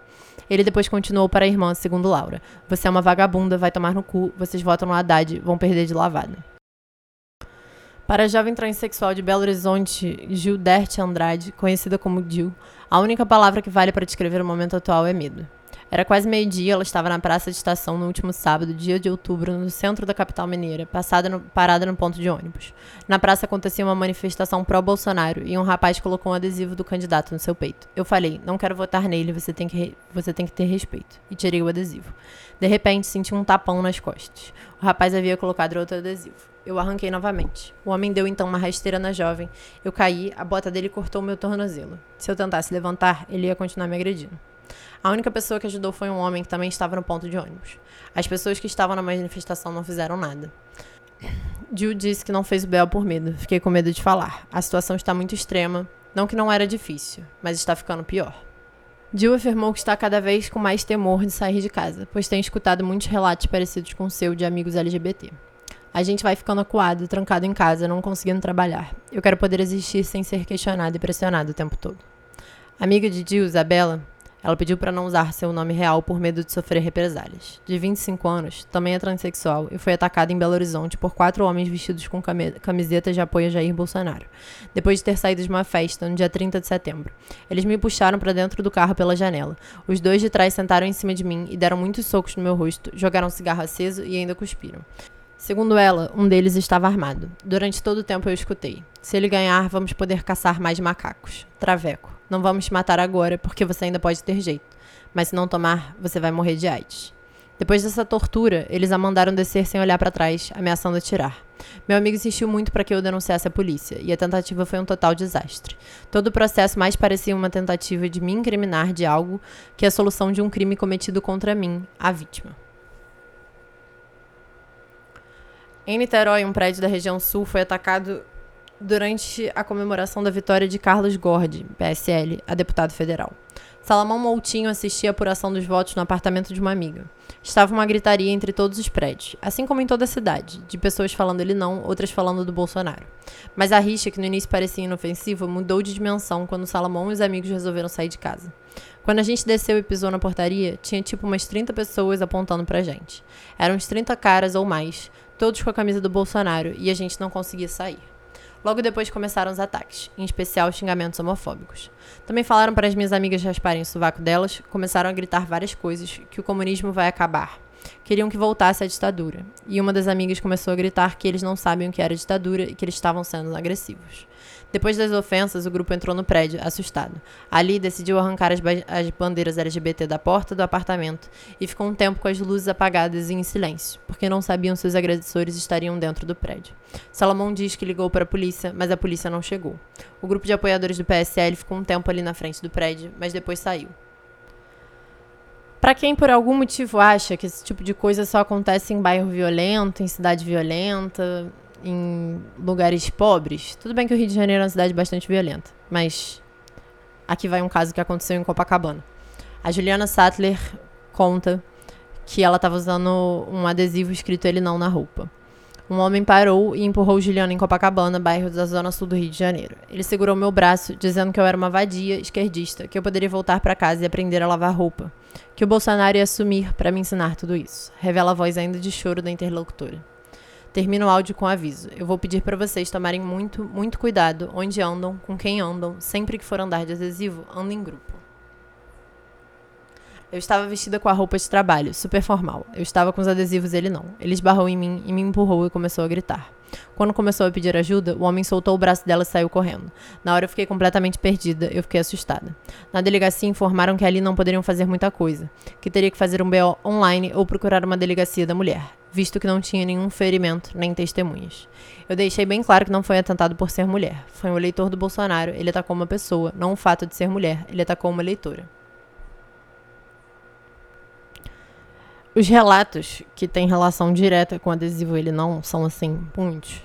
S1: Ele depois continuou para a irmã, segundo Laura: Você é uma vagabunda, vai tomar no cu, vocês votam no Haddad, vão perder de lavada. Para a jovem transexual de Belo Horizonte, Gilderte Andrade, conhecida como Gil, a única palavra que vale para descrever o momento atual é medo. Era quase meio-dia, ela estava na praça de estação no último sábado, dia de outubro, no centro da capital mineira, no, parada no ponto de ônibus. Na praça acontecia uma manifestação pró-Bolsonaro e um rapaz colocou um adesivo do candidato no seu peito. Eu falei: "Não quero votar nele, você tem que você tem que ter respeito." E tirei o adesivo. De repente, senti um tapão nas costas. O rapaz havia colocado outro adesivo. Eu arranquei novamente. O homem deu então uma rasteira na jovem. Eu caí, a bota dele cortou meu tornozelo. Se eu tentasse levantar, ele ia continuar me agredindo. A única pessoa que ajudou foi um homem que também estava no ponto de ônibus. As pessoas que estavam na manifestação não fizeram nada. Jill disse que não fez o Bel por medo. Fiquei com medo de falar. A situação está muito extrema. Não que não era difícil, mas está ficando pior. Jill afirmou que está cada vez com mais temor de sair de casa, pois tem escutado muitos relatos parecidos com o seu de amigos LGBT. A gente vai ficando acuado, trancado em casa, não conseguindo trabalhar. Eu quero poder existir sem ser questionado e pressionado o tempo todo. Amiga de Jill, Isabela, ela pediu para não usar seu nome real por medo de sofrer represálias. De 25 anos, também é transexual e foi atacada em Belo Horizonte por quatro homens vestidos com camisetas de apoio a Jair Bolsonaro, depois de ter saído de uma festa no dia 30 de setembro. Eles me puxaram para dentro do carro pela janela. Os dois de trás sentaram em cima de mim e deram muitos socos no meu rosto, jogaram um cigarro aceso e ainda cuspiram. Segundo ela, um deles estava armado. Durante todo o tempo eu escutei: Se ele ganhar, vamos poder caçar mais macacos. Traveco. Não vamos te matar agora, porque você ainda pode ter jeito. Mas se não tomar, você vai morrer de AIDS. Depois dessa tortura, eles a mandaram descer sem olhar para trás, ameaçando atirar. Meu amigo insistiu muito para que eu denunciasse a polícia, e a tentativa foi um total desastre. Todo o processo mais parecia uma tentativa de me incriminar de algo que a solução de um crime cometido contra mim, a vítima. Em Niterói, um prédio da região sul foi atacado durante a comemoração da vitória de Carlos Gordi, PSL, a deputado federal. Salomão Moutinho assistia a apuração dos votos no apartamento de uma amiga. Estava uma gritaria entre todos os prédios, assim como em toda a cidade, de pessoas falando ele não, outras falando do Bolsonaro. Mas a rixa, que no início parecia inofensiva, mudou de dimensão quando Salomão e os amigos resolveram sair de casa. Quando a gente desceu e pisou na portaria, tinha tipo umas 30 pessoas apontando pra gente. Eram uns 30 caras ou mais, todos com a camisa do Bolsonaro, e a gente não conseguia sair. Logo depois começaram os ataques, em especial xingamentos homofóbicos. Também falaram para as minhas amigas rasparem o sovaco delas, começaram a gritar várias coisas, que o comunismo vai acabar. Queriam que voltasse a ditadura. E uma das amigas começou a gritar que eles não sabem o que era ditadura e que eles estavam sendo agressivos. Depois das ofensas, o grupo entrou no prédio, assustado. Ali decidiu arrancar as, as, bandeiras LGBT da porta do apartamento e ficou um tempo com as luzes apagadas e em silêncio, porque não sabiam se os agressores estariam dentro do prédio. Salomão diz que ligou para a polícia, mas a polícia não chegou. O grupo de apoiadores do PSL ficou um tempo ali na frente do prédio, mas depois saiu. Para quem por algum motivo acha que esse tipo de coisa só acontece em bairro violento, em cidade violenta, em lugares pobres. Tudo bem que o Rio de Janeiro é uma cidade bastante violenta, mas aqui vai um caso que aconteceu em Copacabana. A Juliana Sattler conta que ela estava usando um adesivo escrito ele não na roupa. Um homem parou e empurrou Juliana em Copacabana, bairro da zona sul do Rio de Janeiro. Ele segurou meu braço, dizendo que eu era uma vadia esquerdista, que eu poderia voltar para casa e aprender a lavar roupa, que o Bolsonaro ia assumir para me ensinar tudo isso. Revela a voz ainda de choro da interlocutora. Termino o áudio com aviso. Eu vou pedir para vocês tomarem muito, muito cuidado onde andam, com quem andam. Sempre que for andar de adesivo, andem em grupo. Eu estava vestida com a roupa de trabalho, super formal. Eu estava com os adesivos, ele não. Ele esbarrou em mim e me empurrou e começou a gritar. Quando começou a pedir ajuda, o homem soltou o braço dela e saiu correndo. Na hora eu fiquei completamente perdida, eu fiquei assustada. Na delegacia informaram que ali não poderiam fazer muita coisa, que teria que fazer um BO online ou procurar uma delegacia da mulher. visto que não tinha nenhum ferimento nem testemunhas. Eu deixei bem claro que não foi atentado por ser mulher. Foi um eleitor do Bolsonaro, ele atacou uma pessoa, não o fato de ser mulher, ele atacou uma eleitora. Os relatos que têm relação direta com adesivo, ele não são assim muitos.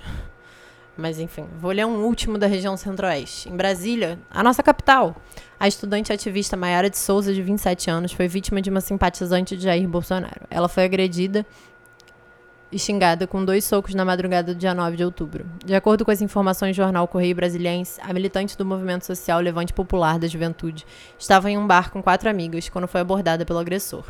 S1: Mas enfim, vou ler um último da região centro-oeste. Em Brasília, a nossa capital, a estudante ativista Maiara de Souza, de 27 anos, foi vítima de uma simpatizante de Jair Bolsonaro. Ela foi agredida e xingada com dois socos na madrugada do dia 9 de outubro. De acordo com as informações do jornal Correio Brasiliense, a militante do movimento social Levante Popular da Juventude estava em um bar com quatro amigas quando foi abordada pelo agressor.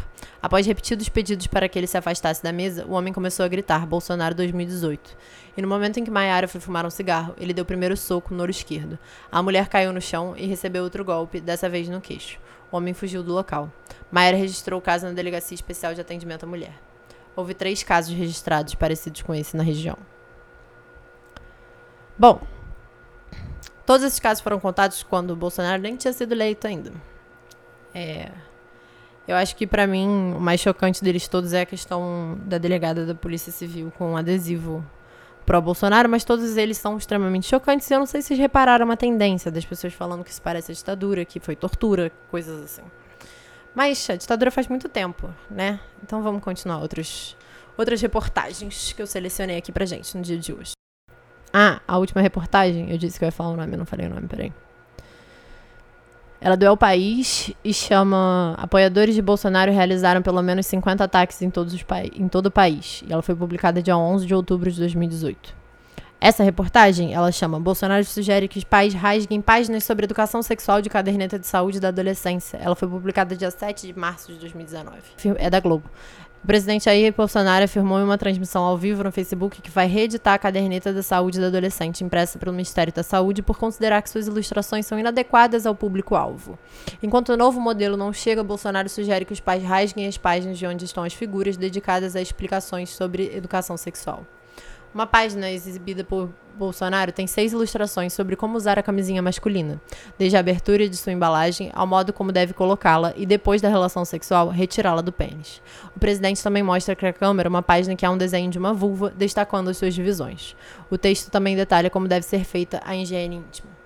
S1: Após repetidos pedidos para que ele se afastasse da mesa, o homem começou a gritar Bolsonaro 2018. E no momento em que Maiara foi fumar um cigarro, ele deu o primeiro soco no olho esquerdo. A mulher caiu no chão e recebeu outro golpe, dessa vez no queixo. O homem fugiu do local. Maiara registrou o caso na Delegacia Especial de Atendimento à Mulher. Houve três casos registrados parecidos com esse na região. Bom, todos esses casos foram contados quando o Bolsonaro nem tinha sido eleito ainda. É, eu acho que para mim o mais chocante deles todos é a questão da delegada da Polícia Civil com um adesivo pró Bolsonaro, mas todos eles são extremamente chocantes. E eu não sei se vocês repararam uma tendência das pessoas falando que isso parece a ditadura, que foi tortura, coisas assim. Mas a ditadura faz muito tempo, né? Então vamos continuar outros, outras reportagens que eu selecionei aqui pra gente no dia de hoje. Ah, a última reportagem, eu disse que eu ia falar o nome, eu não falei o nome, peraí. Ela doeu ao país e chama Apoiadores de Bolsonaro realizaram pelo menos 50 ataques em, todos os em todo o país. E ela foi publicada dia 11 de outubro de 2018. Essa reportagem, ela chama Bolsonaro sugere que os pais rasguem páginas sobre educação sexual de caderneta de saúde da adolescência. Ela foi publicada dia 7 de março de 2019. É da Globo. O presidente Jair Bolsonaro afirmou em uma transmissão ao vivo no Facebook que vai reeditar a caderneta da saúde da adolescente impressa pelo Ministério da Saúde por considerar que suas ilustrações são inadequadas ao público-alvo. Enquanto o novo modelo não chega, Bolsonaro sugere que os pais rasguem as páginas de onde estão as figuras dedicadas a explicações sobre educação sexual. Uma página exibida por Bolsonaro tem seis ilustrações sobre como usar a camisinha masculina, desde a abertura de sua embalagem ao modo como deve colocá-la e, depois da relação sexual, retirá-la do pênis. O presidente também mostra para a câmera uma página que há um desenho de uma vulva, destacando as suas divisões. O texto também detalha como deve ser feita a higiene íntima.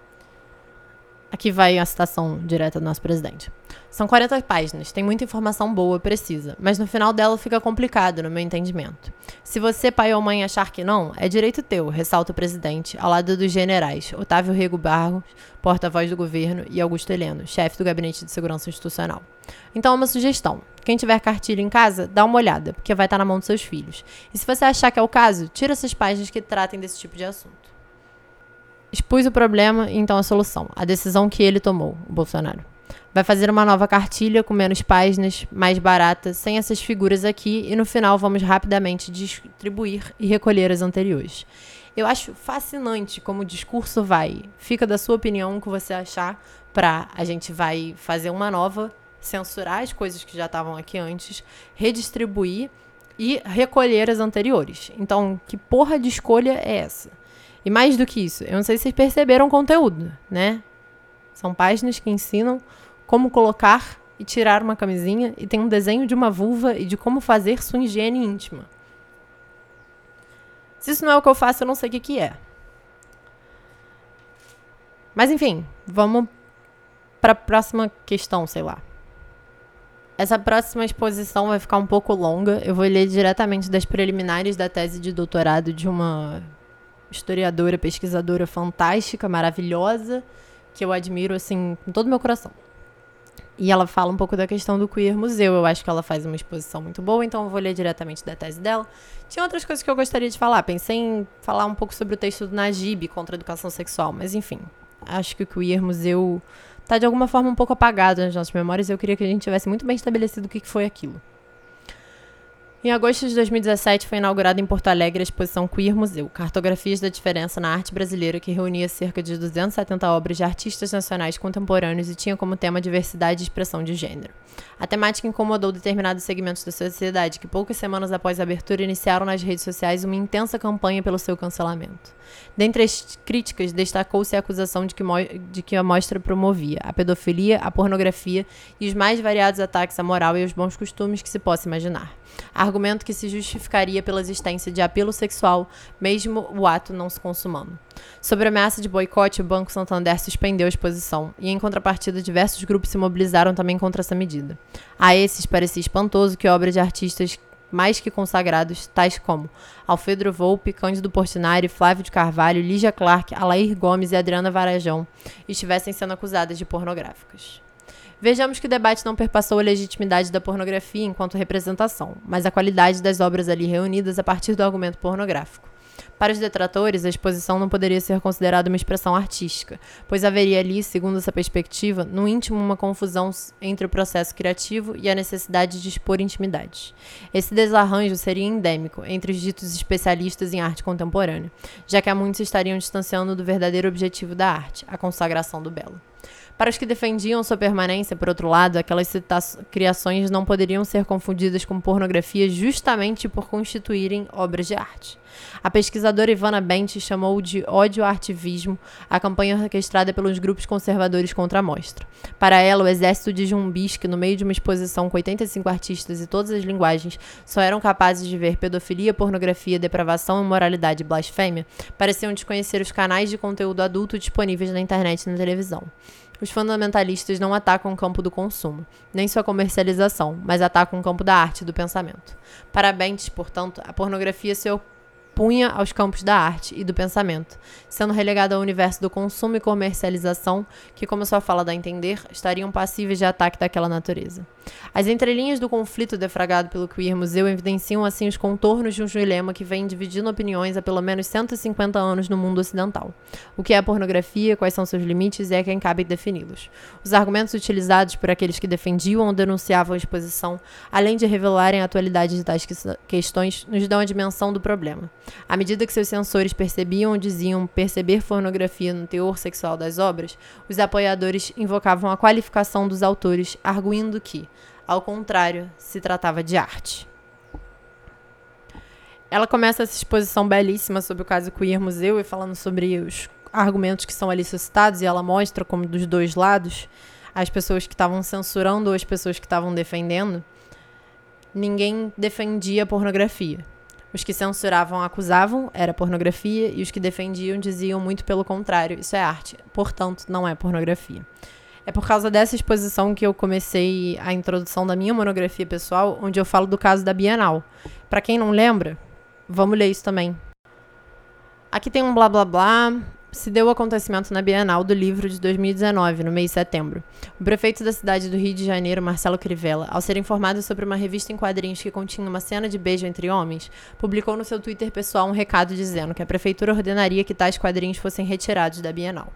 S1: Aqui vai a citação direta do nosso presidente. São 40 páginas, tem muita informação boa, precisa, mas no final dela fica complicado, no meu entendimento. Se você, pai ou mãe, achar que não, é direito teu, ressalta o presidente, ao lado dos generais Otávio Rego Barros, porta-voz do governo, e Augusto Heleno, chefe do Gabinete de Segurança Institucional. Então, uma sugestão. Quem tiver cartilha em casa, dá uma olhada, porque vai estar na mão dos seus filhos. E se você achar que é o caso, tira essas páginas que tratem desse tipo de assunto. Expus o problema e então a solução. A decisão que ele tomou, o Bolsonaro. Vai fazer uma nova cartilha com menos páginas, mais barata, sem essas figuras aqui, e no final vamos rapidamente distribuir e recolher as anteriores. Eu acho fascinante como o discurso vai. Fica da sua opinião o que você achar para a gente vai fazer uma nova, censurar as coisas que já estavam aqui antes, redistribuir e recolher as anteriores. Então, que porra de escolha é essa? E mais do que isso, eu não sei se vocês perceberam o conteúdo, né? São páginas que ensinam como colocar e tirar uma camisinha e tem um desenho de uma vulva e de como fazer sua higiene íntima. Se isso não é o que eu faço, eu não sei o que, que é. Mas enfim, vamos para a próxima questão, sei lá. Essa próxima exposição vai ficar um pouco longa. Eu vou ler diretamente das preliminares da tese de doutorado de uma historiadora, pesquisadora fantástica, maravilhosa, que eu admiro assim com todo o meu coração. E ela fala um pouco da questão do queer museu. Eu acho que ela faz uma exposição muito boa, então eu vou ler diretamente da tese dela. Tinha outras coisas que eu gostaria de falar. Pensei em falar um pouco sobre o texto do Najib contra a educação sexual, mas enfim, acho que o queer museu está de alguma forma um pouco apagado nas nossas memórias eu queria que a gente tivesse muito bem estabelecido o que foi aquilo. Em agosto de 2017 foi inaugurada em Porto Alegre a exposição Queer Museu, Cartografias da Diferença na Arte Brasileira, que reunia cerca de 270 obras de artistas nacionais contemporâneos e tinha como tema diversidade e expressão de gênero. A temática incomodou determinados segmentos da sociedade que poucas semanas após a abertura iniciaram nas redes sociais uma intensa campanha pelo seu cancelamento. Dentre as críticas, destacou-se a acusação de que, de que a mostra promovia a pedofilia, a pornografia e os mais variados ataques à moral e aos bons costumes que se possa imaginar. Argumento que se justificaria pela existência de apelo sexual, mesmo o ato não se consumando. Sobre a ameaça de boicote, o Banco Santander suspendeu a exposição e, em contrapartida, diversos grupos se mobilizaram também contra essa medida. A esses parecia espantoso que obras de artistas mais que consagrados, tais como Alfredo Volpe, Cândido Portinari, Flávio de Carvalho, Lígia Clark, Alair Gomes e Adriana Varajão, estivessem sendo acusadas de pornográficas. Vejamos que o debate não perpassou a legitimidade da pornografia enquanto representação, mas a qualidade das obras ali reunidas a partir do argumento pornográfico. Para os detratores, a exposição não poderia ser considerada uma expressão artística, pois haveria ali, segundo essa perspectiva, no íntimo uma confusão entre o processo criativo e a necessidade de expor intimidades. Esse desarranjo seria endêmico entre os ditos especialistas em arte contemporânea, já que há muitos estariam distanciando do verdadeiro objetivo da arte, a consagração do belo. Para os que defendiam sua permanência, por outro lado, aquelas criações não poderiam ser confundidas com pornografia justamente por constituírem obras de arte. A pesquisadora Ivana Bent chamou de ódio-artivismo a campanha orquestrada pelos grupos conservadores contra a mostra. Para ela, o exército de zumbis que, no meio de uma exposição com 85 artistas e todas as linguagens, só eram capazes de ver pedofilia, pornografia, depravação, imoralidade e blasfêmia, pareciam desconhecer os canais de conteúdo adulto disponíveis na internet e na televisão. Os fundamentalistas não atacam o campo do consumo, nem sua comercialização, mas atacam o campo da arte e do pensamento. Parabéns, portanto, a pornografia se punha aos campos da arte e do pensamento, sendo relegada ao universo do consumo e comercialização, que, como sua fala dá a entender, estariam passíveis de ataque daquela natureza. As entrelinhas do conflito defragado pelo Queer Museu evidenciam assim os contornos de um dilema que vem dividindo opiniões há pelo menos 150 anos no mundo ocidental. O que é a pornografia, quais são seus limites e a quem cabe defini-los. Os argumentos utilizados por aqueles que defendiam ou denunciavam a exposição, além de revelarem a atualidade de tais questões, nos dão a dimensão do problema. À medida que seus censores percebiam ou diziam perceber pornografia no teor sexual das obras, os apoiadores invocavam a qualificação dos autores, arguindo que, ao contrário, se tratava de arte. Ela começa essa exposição belíssima sobre o caso Queer Museu e falando sobre os argumentos que são ali suscitados, e ela mostra como dos dois lados, as pessoas que estavam censurando ou as pessoas que estavam defendendo, ninguém defendia pornografia. Os que censuravam acusavam, era pornografia, e os que defendiam diziam muito pelo contrário, isso é arte, portanto, não é pornografia. É por causa dessa exposição que eu comecei a introdução da minha monografia pessoal, onde eu falo do caso da Bienal. Para quem não lembra, vamos ler isso também. Aqui tem um blá blá blá se deu o acontecimento na Bienal do Livro de 2019, no mês de setembro. O prefeito da cidade do Rio de Janeiro, Marcelo Crivella, ao ser informado sobre uma revista em quadrinhos que continha uma cena de beijo entre homens, publicou no seu Twitter pessoal um recado dizendo que a prefeitura ordenaria que tais quadrinhos fossem retirados da Bienal.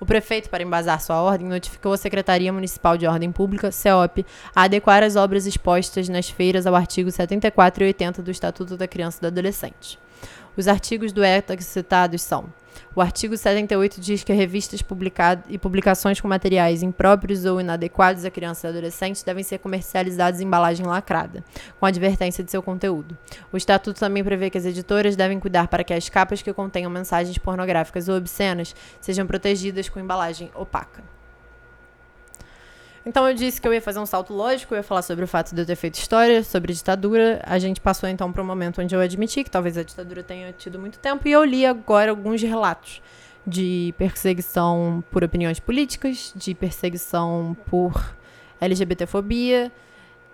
S1: O prefeito, para embasar sua ordem, notificou a Secretaria Municipal de Ordem Pública, CEOP, a adequar as obras expostas nas feiras ao artigo 74 e 80 do Estatuto da Criança e do Adolescente. Os artigos do ETA citados são o artigo 78 diz que revistas e publicações com materiais impróprios ou inadequados a crianças e adolescentes devem ser comercializados em embalagem lacrada, com advertência de seu conteúdo. O estatuto também prevê que as editoras devem cuidar para que as capas que contenham mensagens pornográficas ou obscenas sejam protegidas com embalagem opaca. Então eu disse que eu ia fazer um salto lógico, eu ia falar sobre o fato de eu ter feito história, sobre ditadura. A gente passou então para um momento onde eu admiti que talvez a ditadura tenha tido muito tempo e eu li agora alguns relatos de perseguição por opiniões políticas, de perseguição por LGBTfobia,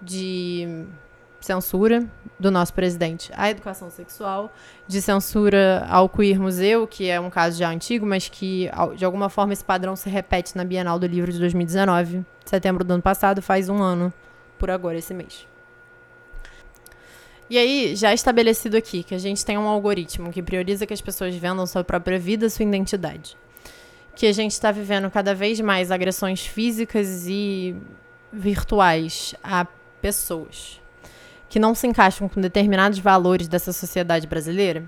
S1: de censura do nosso presidente à educação sexual, de censura ao Queer Museu, que é um caso já antigo, mas que de alguma forma esse padrão se repete na Bienal do Livro de 2019, setembro do ano passado, faz um ano por agora esse mês. E aí, já estabelecido aqui que a gente tem um algoritmo que prioriza que as pessoas vendam sua própria vida, sua identidade. Que a gente está vivendo cada vez mais agressões físicas e virtuais a pessoas que não se encaixam com determinados valores dessa sociedade brasileira?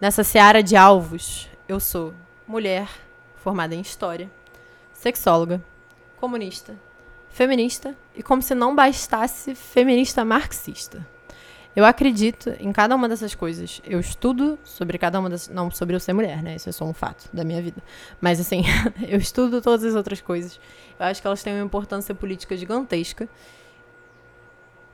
S1: Nessa seara de alvos, eu sou mulher, formada em história, sexóloga, comunista, feminista e, como se não bastasse, feminista marxista. Eu acredito em cada uma dessas coisas. Eu estudo sobre cada uma dessas. Não sobre eu ser mulher, né? Isso é só um fato da minha vida. Mas, assim, eu estudo todas as outras coisas. Eu acho que elas têm uma importância política gigantesca.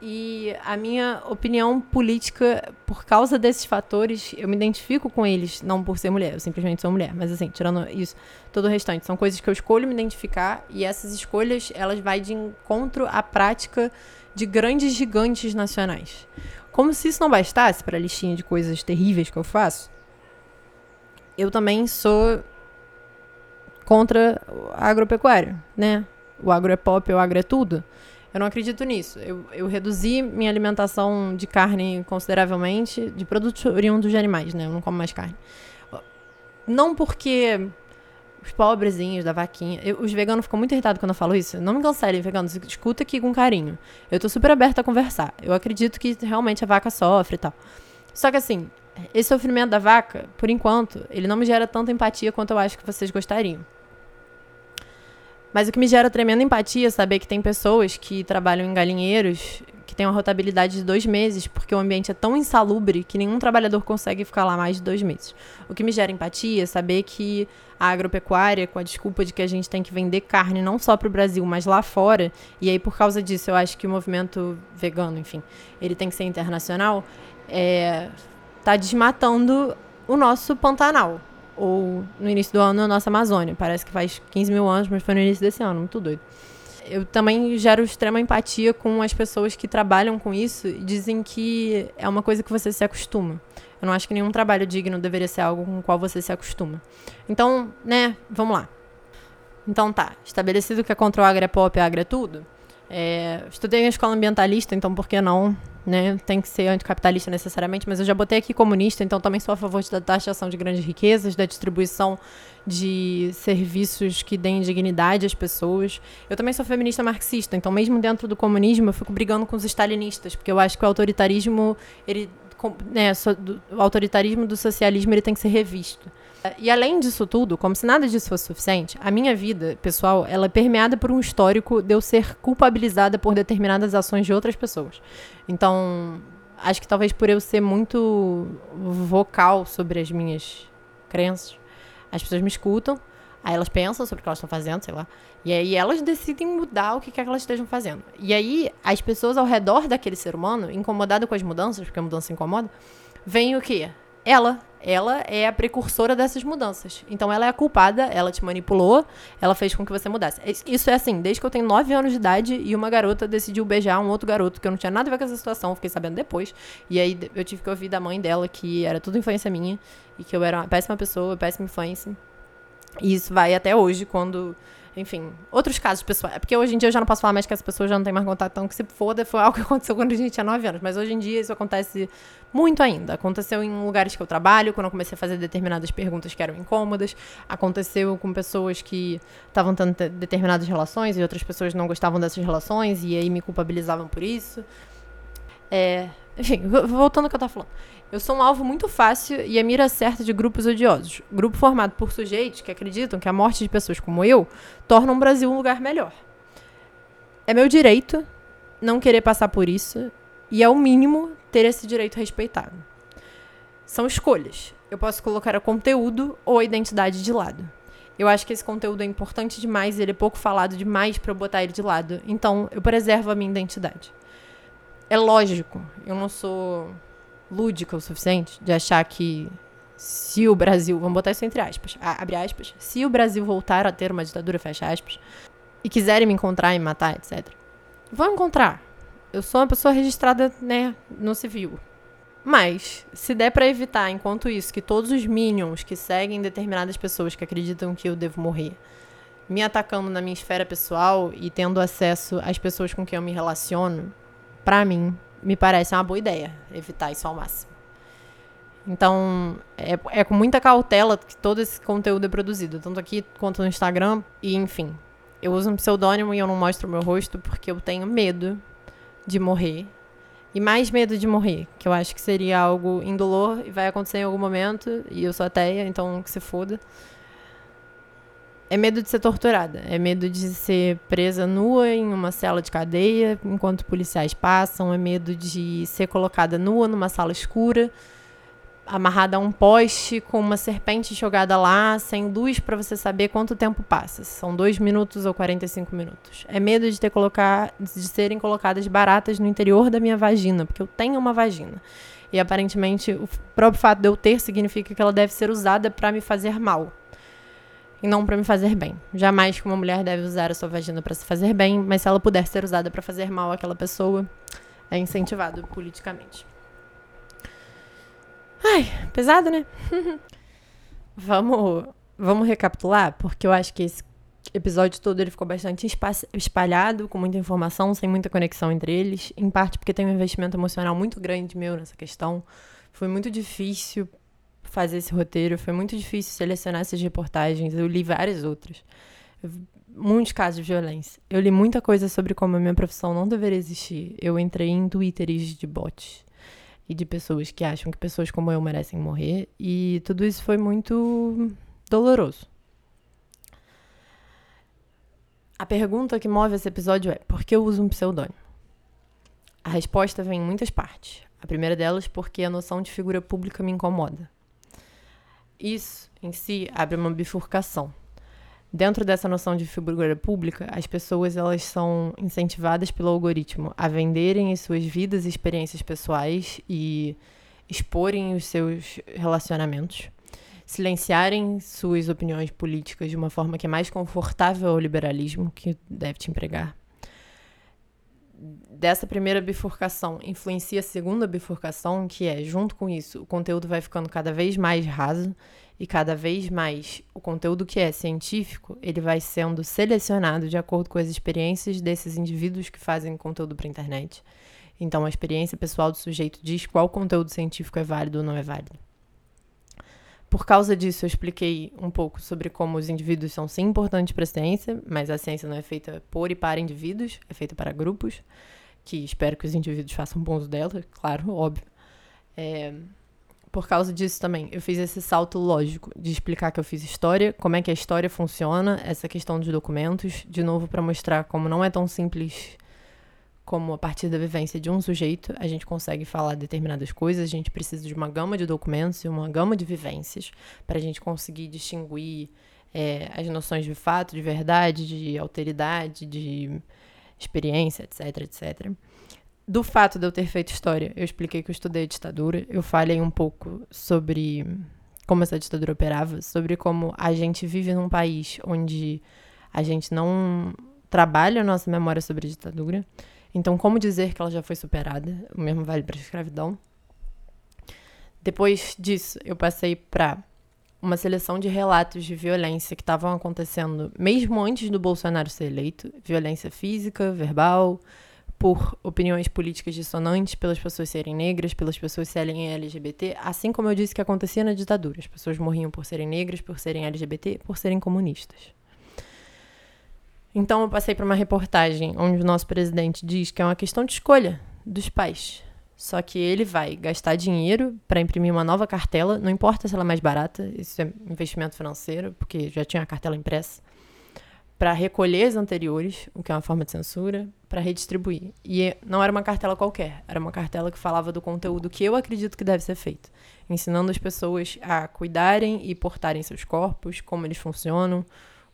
S1: E a minha opinião política, por causa desses fatores, eu me identifico com eles, não por ser mulher, eu simplesmente sou mulher. Mas assim, tirando isso, todo o restante, são coisas que eu escolho me identificar e essas escolhas, elas vai de encontro à prática de grandes gigantes nacionais. Como se isso não bastasse para a listinha de coisas terríveis que eu faço, eu também sou contra a agropecuária, né? O agro é pop, o agro é tudo. Eu não acredito nisso. Eu, eu reduzi minha alimentação de carne consideravelmente, de produtos oriundos de animais, né? Eu não como mais carne. Não porque os pobrezinhos da vaquinha. Eu, os veganos ficam muito irritados quando eu falo isso. Não me cancelem, veganos. Escuta aqui com carinho. Eu tô super aberta a conversar. Eu acredito que realmente a vaca sofre e tal. Só que assim, esse sofrimento da vaca, por enquanto, ele não me gera tanta empatia quanto eu acho que vocês gostariam. Mas o que me gera tremenda empatia é saber que tem pessoas que trabalham em galinheiros que têm uma rotabilidade de dois meses, porque o ambiente é tão insalubre que nenhum trabalhador consegue ficar lá mais de dois meses. O que me gera empatia é saber que a agropecuária, com a desculpa de que a gente tem que vender carne não só para o Brasil, mas lá fora, e aí por causa disso eu acho que o movimento vegano, enfim, ele tem que ser internacional, é, tá desmatando o nosso Pantanal ou no início do ano, a nossa Amazônia. Parece que faz 15 mil anos, mas foi no início desse ano, muito doido. Eu também gero extrema empatia com as pessoas que trabalham com isso e dizem que é uma coisa que você se acostuma. Eu não acho que nenhum trabalho digno deveria ser algo com o qual você se acostuma. Então, né, vamos lá. Então tá, estabelecido que é contra o agropop e agro é tudo. É, estudei na escola ambientalista, então por que não né? Tem que ser anticapitalista necessariamente, mas eu já botei aqui comunista, então também sou a favor da taxação de grandes riquezas, da distribuição de serviços que deem dignidade às pessoas. Eu também sou feminista marxista, então mesmo dentro do comunismo eu fico brigando com os stalinistas, porque eu acho que o autoritarismo, ele, né, o autoritarismo do socialismo, ele tem que ser revisto. E além disso tudo, como se nada disso fosse suficiente, a minha vida pessoal ela é permeada por um histórico de eu ser culpabilizada por determinadas ações de outras pessoas. Então, acho que talvez por eu ser muito vocal sobre as minhas crenças, as pessoas me escutam, aí elas pensam sobre o que elas estão fazendo, sei lá, e aí elas decidem mudar o que quer que elas estejam fazendo. E aí as pessoas ao redor daquele ser humano, incomodado com as mudanças, porque a mudança incomoda, vem o quê? Ela. Ela é a precursora dessas mudanças. Então ela é a culpada, ela te manipulou, ela fez com que você mudasse. Isso é assim, desde que eu tenho 9 anos de idade e uma garota decidiu beijar um outro garoto, que eu não tinha nada a ver com essa situação, fiquei sabendo depois. E aí eu tive que ouvir da mãe dela que era tudo influência minha e que eu era uma péssima pessoa, péssima influência. E isso vai até hoje, quando enfim, outros casos pessoais. É porque hoje em dia eu já não posso falar mais que as pessoas já não têm mais contato, então que se foda, foi algo que aconteceu quando a gente tinha 9 anos. Mas hoje em dia isso acontece muito ainda. Aconteceu em lugares que eu trabalho, quando eu comecei a fazer determinadas perguntas que eram incômodas. Aconteceu com pessoas que estavam tendo determinadas relações e outras pessoas não gostavam dessas relações e aí me culpabilizavam por isso. É, enfim, voltando ao que eu tava falando. Eu sou um alvo muito fácil e a mira certa de grupos odiosos. Grupo formado por sujeitos que acreditam que a morte de pessoas como eu torna o Brasil um lugar melhor. É meu direito não querer passar por isso e, ao mínimo, ter esse direito respeitado. São escolhas. Eu posso colocar o conteúdo ou a identidade de lado. Eu acho que esse conteúdo é importante demais, ele é pouco falado demais para eu botar ele de lado. Então, eu preservo a minha identidade. É lógico, eu não sou lúdica o suficiente de achar que se o Brasil, vamos botar isso entre aspas, abre aspas, se o Brasil voltar a ter uma ditadura, fecha aspas, e quiserem me encontrar e me matar, etc. Vão encontrar. Eu sou uma pessoa registrada, né, no civil. Mas, se der para evitar, enquanto isso, que todos os minions que seguem determinadas pessoas que acreditam que eu devo morrer, me atacando na minha esfera pessoal e tendo acesso às pessoas com quem eu me relaciono, para mim, me parece uma boa ideia evitar isso ao máximo. Então, é, é com muita cautela que todo esse conteúdo é produzido, tanto aqui quanto no Instagram, e enfim. Eu uso um pseudônimo e eu não mostro meu rosto porque eu tenho medo de morrer. E mais medo de morrer, que eu acho que seria algo indolor e vai acontecer em algum momento, e eu sou ateia, então que se foda. É medo de ser torturada, é medo de ser presa nua em uma cela de cadeia enquanto policiais passam, é medo de ser colocada nua numa sala escura amarrada a um poste com uma serpente jogada lá, sem luz para você saber quanto tempo passa. São 2 minutos ou 45 minutos. É medo de ter colocar, de serem colocadas baratas no interior da minha vagina, porque eu tenho uma vagina. E aparentemente o próprio fato de eu ter significa que ela deve ser usada para me fazer mal. E não para me fazer bem. Jamais que uma mulher deve usar a sua vagina para se fazer bem, mas se ela puder ser usada para fazer mal àquela pessoa, é incentivado politicamente. Ai, pesado, né? vamos, vamos recapitular, porque eu acho que esse episódio todo ele ficou bastante espalhado, com muita informação, sem muita conexão entre eles. Em parte porque tem um investimento emocional muito grande meu nessa questão. Foi muito difícil fazer esse roteiro, foi muito difícil selecionar essas reportagens. Eu li várias outras. Muitos casos de violência. Eu li muita coisa sobre como a minha profissão não deveria existir. Eu entrei em twitters de bots e de pessoas que acham que pessoas como eu merecem morrer. E tudo isso foi muito doloroso. A pergunta que move esse episódio é: por que eu uso um pseudônimo? A resposta vem em muitas partes. A primeira delas, porque a noção de figura pública me incomoda. Isso, em si, abre uma bifurcação. Dentro dessa noção de figura pública, as pessoas elas são incentivadas pelo algoritmo a venderem as suas vidas e experiências pessoais e exporem os seus relacionamentos, silenciarem suas opiniões políticas de uma forma que é mais confortável ao liberalismo que deve te empregar. Dessa primeira bifurcação influencia a segunda bifurcação, que é, junto com isso, o conteúdo vai ficando cada vez mais raso e cada vez mais o conteúdo que é científico, ele vai sendo selecionado de acordo com as experiências desses indivíduos que fazem conteúdo para internet. Então, a experiência pessoal do sujeito diz qual conteúdo científico é válido ou não é válido. Por causa disso, eu expliquei um pouco sobre como os indivíduos são sim importantes para a ciência, mas a ciência não é feita por e para indivíduos, é feita para grupos, que espero que os indivíduos façam bom uso dela, claro, óbvio. É, por causa disso também, eu fiz esse salto lógico de explicar que eu fiz história, como é que a história funciona, essa questão dos documentos, de novo para mostrar como não é tão simples como a partir da vivência de um sujeito a gente consegue falar determinadas coisas, a gente precisa de uma gama de documentos e uma gama de vivências para a gente conseguir distinguir é, as noções de fato, de verdade, de alteridade, de experiência, etc, etc do fato de eu ter feito história, eu expliquei que eu estudei a ditadura, eu falei um pouco sobre como essa ditadura operava, sobre como a gente vive num país onde a gente não trabalha a nossa memória sobre a ditadura. Então, como dizer que ela já foi superada? O mesmo vale para a escravidão. Depois disso, eu passei para uma seleção de relatos de violência que estavam acontecendo mesmo antes do Bolsonaro ser eleito, violência física, verbal, por opiniões políticas dissonantes, pelas pessoas serem negras, pelas pessoas serem LGBT, assim como eu disse que acontecia na ditadura. As pessoas morriam por serem negras, por serem LGBT, por serem comunistas. Então eu passei para uma reportagem onde o nosso presidente diz que é uma questão de escolha dos pais. Só que ele vai gastar dinheiro para imprimir uma nova cartela, não importa se ela é mais barata, isso é investimento financeiro, porque já tinha a cartela impressa para recolher as anteriores, o que é uma forma de censura, para redistribuir. E não era uma cartela qualquer, era uma cartela que falava do conteúdo que eu acredito que deve ser feito, ensinando as pessoas a cuidarem e portarem seus corpos, como eles funcionam,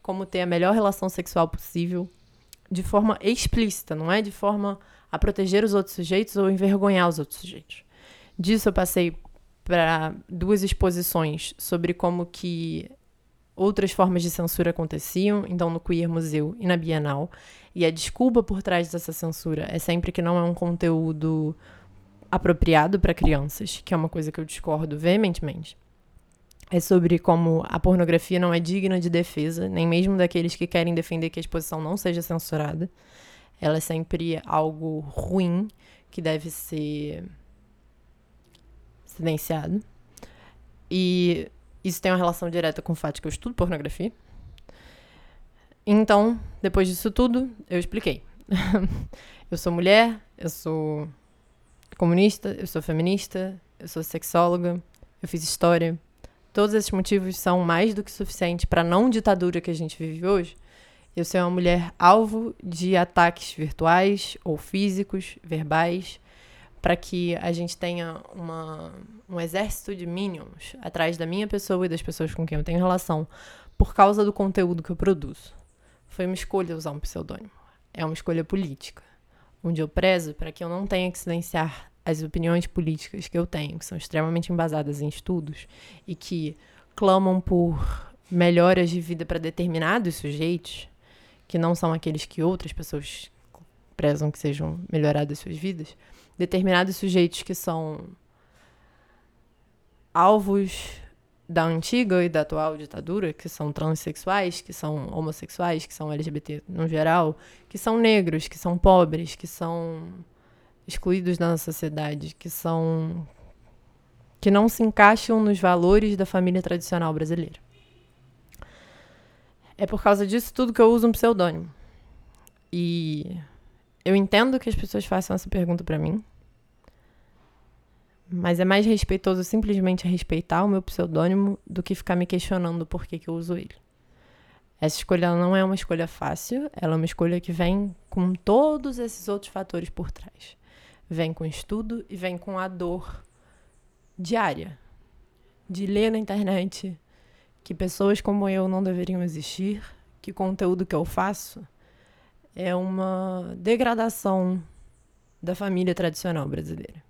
S1: como ter a melhor relação sexual possível, de forma explícita, não é de forma a proteger os outros sujeitos ou envergonhar os outros sujeitos. Disso eu passei para duas exposições sobre como que outras formas de censura aconteciam, então no Queer Museu e na Bienal. E a desculpa por trás dessa censura é sempre que não é um conteúdo apropriado para crianças, que é uma coisa que eu discordo veementemente. É sobre como a pornografia não é digna de defesa, nem mesmo daqueles que querem defender que a exposição não seja censurada. Ela é sempre algo ruim que deve ser silenciado. E isso tem uma relação direta com o fato que eu estudo pornografia. Então, depois disso tudo, eu expliquei. eu sou mulher, eu sou comunista, eu sou feminista, eu sou sexóloga, eu fiz história. Todos esses motivos são mais do que suficiente para a não ditadura que a gente vive hoje. Eu ser uma mulher alvo de ataques virtuais ou físicos, verbais, para que a gente tenha uma, um exército de minions atrás da minha pessoa e das pessoas com quem eu tenho relação por causa do conteúdo que eu produzo. Foi uma escolha usar um pseudônimo. É uma escolha política, onde eu prezo para que eu não tenha que silenciar as opiniões políticas que eu tenho, que são extremamente embasadas em estudos e que clamam por melhoras de vida para determinados sujeitos, que não são aqueles que outras pessoas prezam que sejam melhoradas suas vidas, determinados sujeitos que são alvos da antiga e da atual ditadura, que são transexuais, que são homossexuais, que são LGBT no geral, que são negros, que são pobres, que são excluídos da nossa sociedade, que são que não se encaixam nos valores da família tradicional brasileira. É por causa disso tudo que eu uso um pseudônimo. E eu entendo que as pessoas façam essa pergunta para mim. Mas é mais respeitoso simplesmente respeitar o meu pseudônimo do que ficar me questionando por que, que eu uso ele. Essa escolha não é uma escolha fácil, ela é uma escolha que vem com todos esses outros fatores por trás. Vem com estudo e vem com a dor diária de ler na internet que pessoas como eu não deveriam existir, que conteúdo que eu faço é uma degradação da família tradicional brasileira.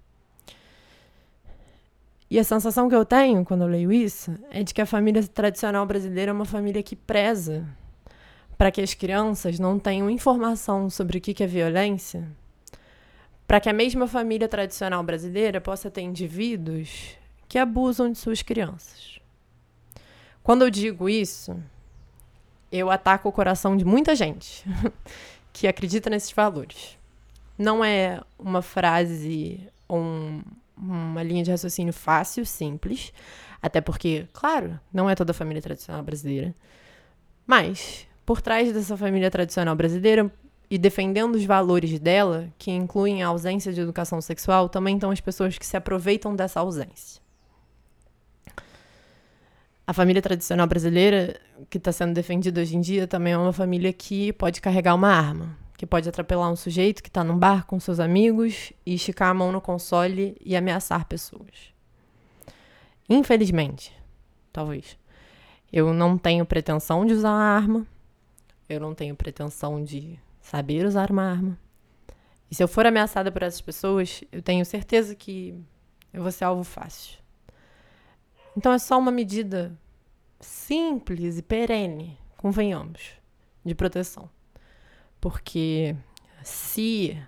S1: E a sensação que eu tenho quando eu leio isso é de que a família tradicional brasileira é uma família que preza para que as crianças não tenham informação sobre o que é violência, para que a mesma família tradicional brasileira possa ter indivíduos que abusam de suas crianças. Quando eu digo isso, eu ataco o coração de muita gente que acredita nesses valores. Não é uma frase ou um, uma linha de raciocínio fácil, simples, até porque, claro, não é toda a família tradicional brasileira. Mas, por trás dessa família tradicional brasileira e defendendo os valores dela, que incluem a ausência de educação sexual, também estão as pessoas que se aproveitam dessa ausência. A família tradicional brasileira, que está sendo defendida hoje em dia, também é uma família que pode carregar uma arma, que pode atropelar um sujeito que está num bar com seus amigos e esticar a mão no console e ameaçar pessoas. Infelizmente, talvez. Eu não tenho pretensão de usar uma arma. Eu não tenho pretensão de saber usar uma arma. E se eu for ameaçada por essas pessoas, eu tenho certeza que eu vou ser alvo fácil. Então é só uma medida simples e perene, convenhamos, de proteção. Porque se,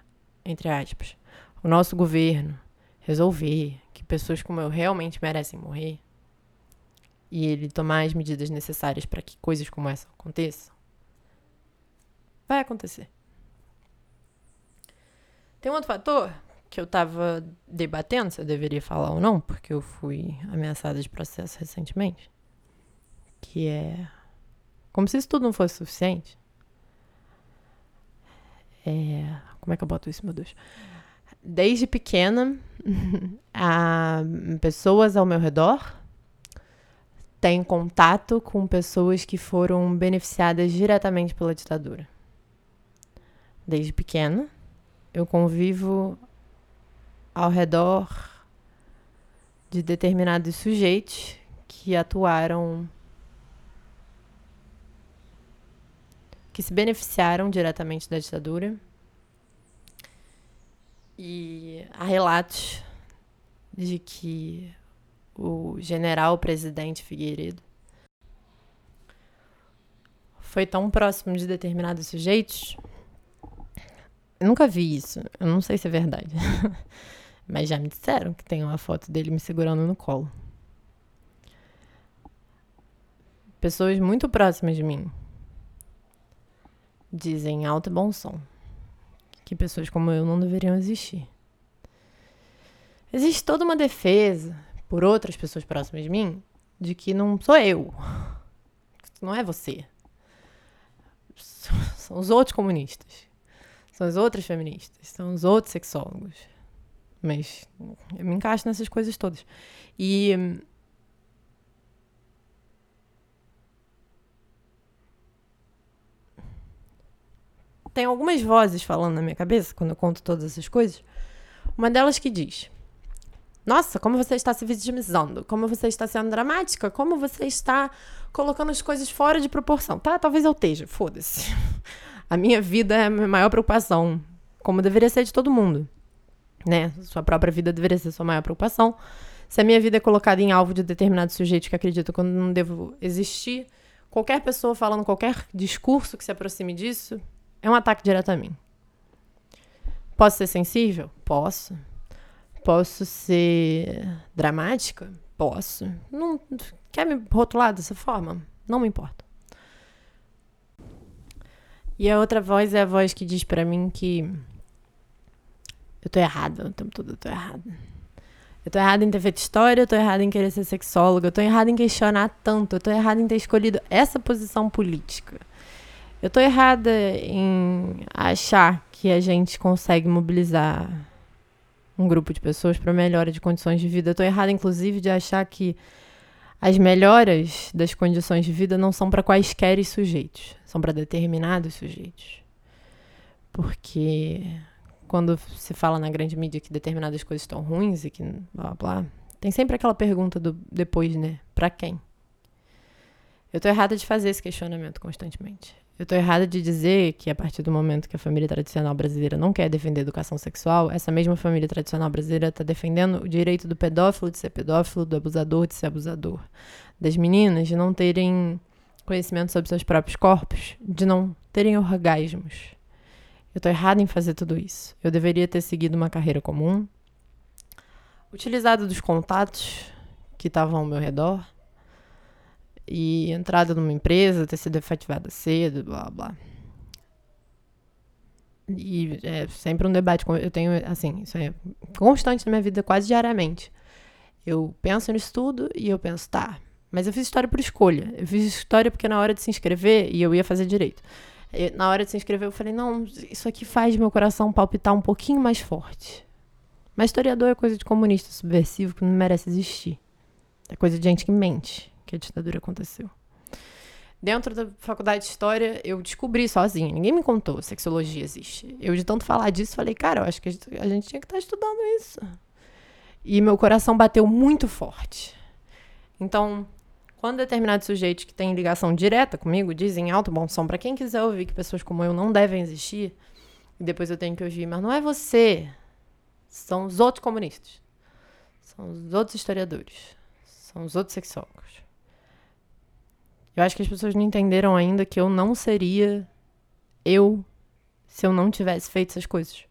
S1: entre aspas, o nosso governo resolver que pessoas como eu realmente merecem morrer e ele tomar as medidas necessárias para que coisas como essa aconteçam, vai acontecer. Tem um outro fator que eu tava debatendo se eu deveria falar ou não, porque eu fui ameaçada de processo recentemente, que é como se isso tudo não fosse suficiente. É, como é que eu boto isso, meu Deus? Desde pequena, a pessoas ao meu redor têm contato com pessoas que foram beneficiadas diretamente pela ditadura. Desde pequena, eu convivo ao redor de determinados sujeitos que atuaram, que se beneficiaram diretamente da ditadura. E há relatos de que o general presidente Figueiredo foi tão próximo de determinados sujeitos. Eu nunca vi isso. Eu não sei se é verdade. Mas já me disseram que tem uma foto dele me segurando no colo. Pessoas muito próximas de mim dizem alto e bom som que pessoas como eu não deveriam existir. Existe toda uma defesa por outras pessoas próximas de mim de que não sou eu. Não é você. São os outros comunistas. São as outras feministas. São os outros sexólogos mas eu me encaixo nessas coisas todas. E. Tem algumas vozes falando na minha cabeça quando eu conto todas essas coisas. Uma delas que diz: Nossa, como você está se vitimizando, como você está sendo dramática, como você está colocando as coisas fora de proporção. Tá, talvez eu esteja, foda-se. A minha vida é a minha maior preocupação, como deveria ser de todo mundo. Né? Sua própria vida deveria ser sua maior preocupação. Se a minha vida é colocada em alvo de determinado sujeito que acredita que eu não devo existir, qualquer pessoa falando qualquer discurso que se aproxime disso é um ataque direto a mim. Posso ser sensível? Posso. Posso ser dramática? Posso. Não quer me rotular dessa forma? Não me importa. E a outra voz é a voz que diz para mim que eu tô errada o tempo todo, eu tô errada. Eu tô errada em ter feito história, eu tô errada em querer ser sexóloga, eu tô errada em questionar tanto, eu tô errada em ter escolhido essa posição política. Eu tô errada em achar que a gente consegue mobilizar um grupo de pessoas para melhora de condições de vida. Eu tô errada, inclusive, de achar que as melhoras das condições de vida não são para quaisquer sujeitos, são para determinados sujeitos. Porque quando se fala na grande mídia que determinadas coisas estão ruins e que blá blá, tem sempre aquela pergunta do depois, né? Para quem? Eu tô errada de fazer esse questionamento constantemente. Eu tô errada de dizer que a partir do momento que a família tradicional brasileira não quer defender educação sexual, essa mesma família tradicional brasileira está defendendo o direito do pedófilo de ser pedófilo, do abusador de ser abusador, das meninas de não terem conhecimento sobre seus próprios corpos, de não terem orgasmos, eu tô errada em fazer tudo isso. Eu deveria ter seguido uma carreira comum, utilizado dos contatos que estavam ao meu redor e entrado numa empresa, ter sido efetivada cedo, blá blá. E é sempre um debate. Eu tenho, assim, isso é constante na minha vida, quase diariamente. Eu penso nisso tudo e eu penso, tá, mas eu fiz história por escolha. Eu fiz história porque na hora de se inscrever e eu ia fazer direito. Na hora de se inscrever, eu falei: não, isso aqui faz meu coração palpitar um pouquinho mais forte. Mas historiador é coisa de comunista subversivo que não merece existir. É coisa de gente que mente que a ditadura aconteceu. Dentro da faculdade de história, eu descobri sozinha. Ninguém me contou sexologia existe. Eu, de tanto falar disso, falei, cara, eu acho que a gente, tinha que estar tá estudando isso. E meu coração bateu muito forte. Então, quando determinados sujeitos que têm ligação direta comigo dizem alto bom som para quem quiser ouvir que pessoas como eu não devem existir, e depois eu tenho que ouvir, mas não é você, são os outros comunistas, são os outros historiadores, são os outros sexólogos. Eu acho que as pessoas não entenderam ainda que eu não seria eu se eu não tivesse feito essas coisas.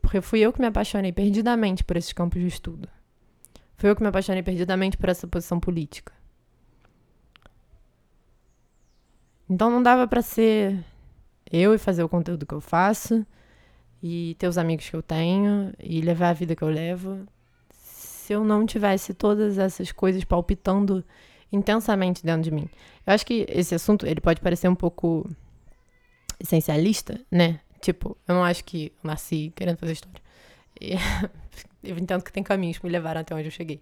S1: Porque fui eu que me apaixonei perdidamente por esses campos de estudo. Fui eu que me apaixonei perdidamente por essa posição política. Então não dava para ser eu e fazer o conteúdo que eu faço e ter os amigos que eu tenho e levar a vida que eu levo se eu não tivesse todas essas coisas palpitando intensamente dentro de mim. Eu acho que esse assunto ele pode parecer um pouco essencialista, né? Tipo, eu não acho que eu nasci querendo fazer história. E eu entendo que tem caminhos que me levaram até onde eu cheguei.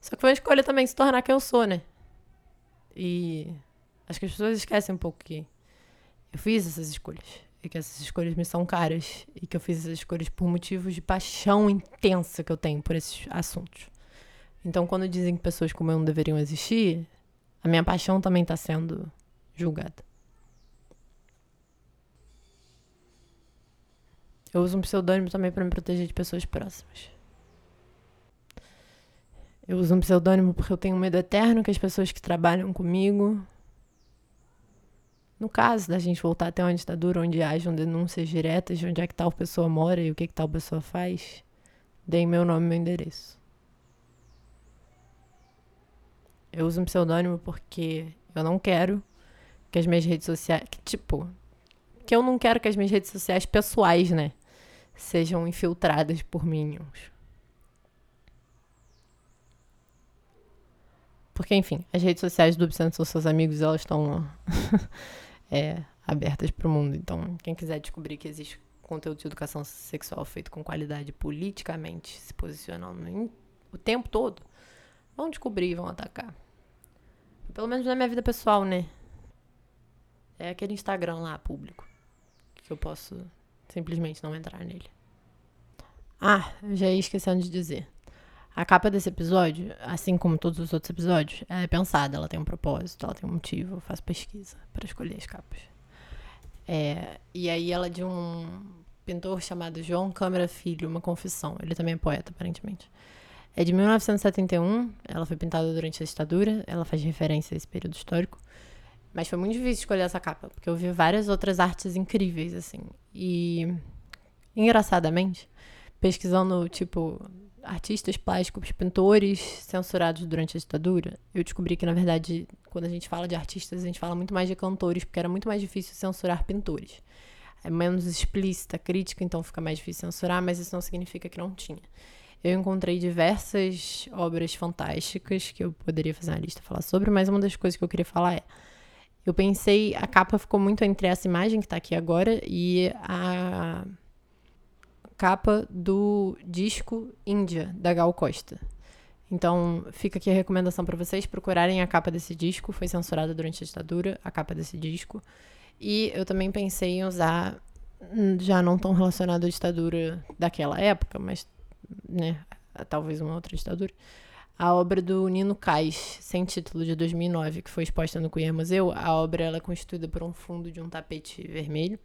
S1: Só que foi uma escolha também se tornar quem eu sou, né? E Acho que as pessoas esquecem um pouco que eu fiz essas escolhas. E que essas escolhas me são caras. E que eu fiz essas escolhas por motivos de paixão intensa que eu tenho por esses assuntos. Então, quando dizem que pessoas como eu não deveriam existir, a minha paixão também está sendo julgada. Eu uso um pseudônimo também para me proteger de pessoas próximas. Eu uso um pseudônimo porque eu tenho medo eterno que as pessoas que trabalham comigo no caso da gente voltar até uma ditadura onde hajam denúncias diretas de onde é que tal pessoa mora e o que, que tal pessoa faz, deem meu nome e meu endereço. Eu uso um pseudônimo porque eu não quero que as minhas redes sociais. Que, tipo, que eu não quero que as minhas redes sociais pessoais, né? Sejam infiltradas por minions. Porque, enfim, as redes sociais do Obsceno são seus amigos, elas estão. é, abertas para o mundo. Então, quem quiser descobrir que existe conteúdo de educação sexual feito com qualidade politicamente, se posicionando o tempo todo, vão descobrir e vão atacar. Pelo menos na minha vida pessoal, né? É aquele Instagram lá, público, que eu posso simplesmente não entrar nele. Ah, já ia esquecendo de dizer. A capa desse episódio, assim como todos os outros episódios, é pensada, ela tem um propósito, ela tem um motivo. Eu faço pesquisa para escolher as capas. É, e aí ela é de um pintor chamado João Câmara Filho, uma confissão. Ele também é poeta, aparentemente. É de 1971, ela foi pintada durante a ditadura, ela faz referência a esse período histórico. Mas foi muito difícil escolher essa capa, porque eu vi várias outras artes incríveis, assim. E, engraçadamente, pesquisando, tipo, artistas plásticos, pintores censurados durante a ditadura, eu descobri que, na verdade, quando a gente fala de artistas, a gente fala muito mais de cantores, porque era muito mais difícil censurar pintores. É menos explícita a crítica, então fica mais difícil censurar, mas isso não significa que não tinha. Eu encontrei diversas obras fantásticas que eu poderia fazer uma lista falar sobre, mas uma das coisas que eu queria falar é. Eu pensei, a capa ficou muito entre essa imagem que tá aqui agora e a capa do disco Índia, da Gal Costa. Então, fica aqui a recomendação para vocês procurarem a capa desse disco. Foi censurada durante a ditadura, a capa desse disco. E eu também pensei em usar, hum, já não tão relacionado à ditadura daquela época, mas né, talvez uma outra ditadura, a obra do Nino Cais, sem título, de 2009, que foi exposta no Queer Museu. A obra ela é constituída por um fundo de um tapete vermelho,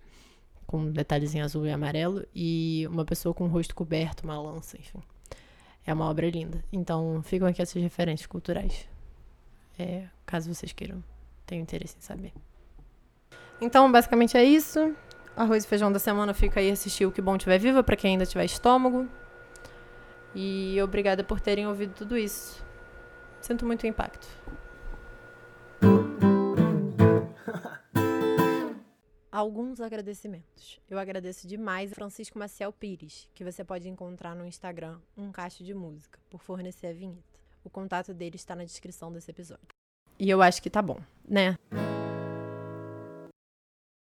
S1: com detalhes em azul e amarelo, e uma pessoa com o rosto coberto, uma lança, enfim. É uma obra linda. Então, ficam aqui essas referências culturais. É, caso vocês queiram, tenham interesse em saber. Então, basicamente é isso. Arroz e feijão da semana fica aí assistir o que bom tiver viva para quem ainda tiver estômago. E obrigada por terem ouvido tudo isso. Sinto muito impacto. Alguns agradecimentos. Eu agradeço demais a Francisco Maciel Pires, que você pode encontrar no Instagram, um cacho de música, por fornecer a vinheta. O contato dele está na descrição desse episódio. E eu acho que tá bom, né?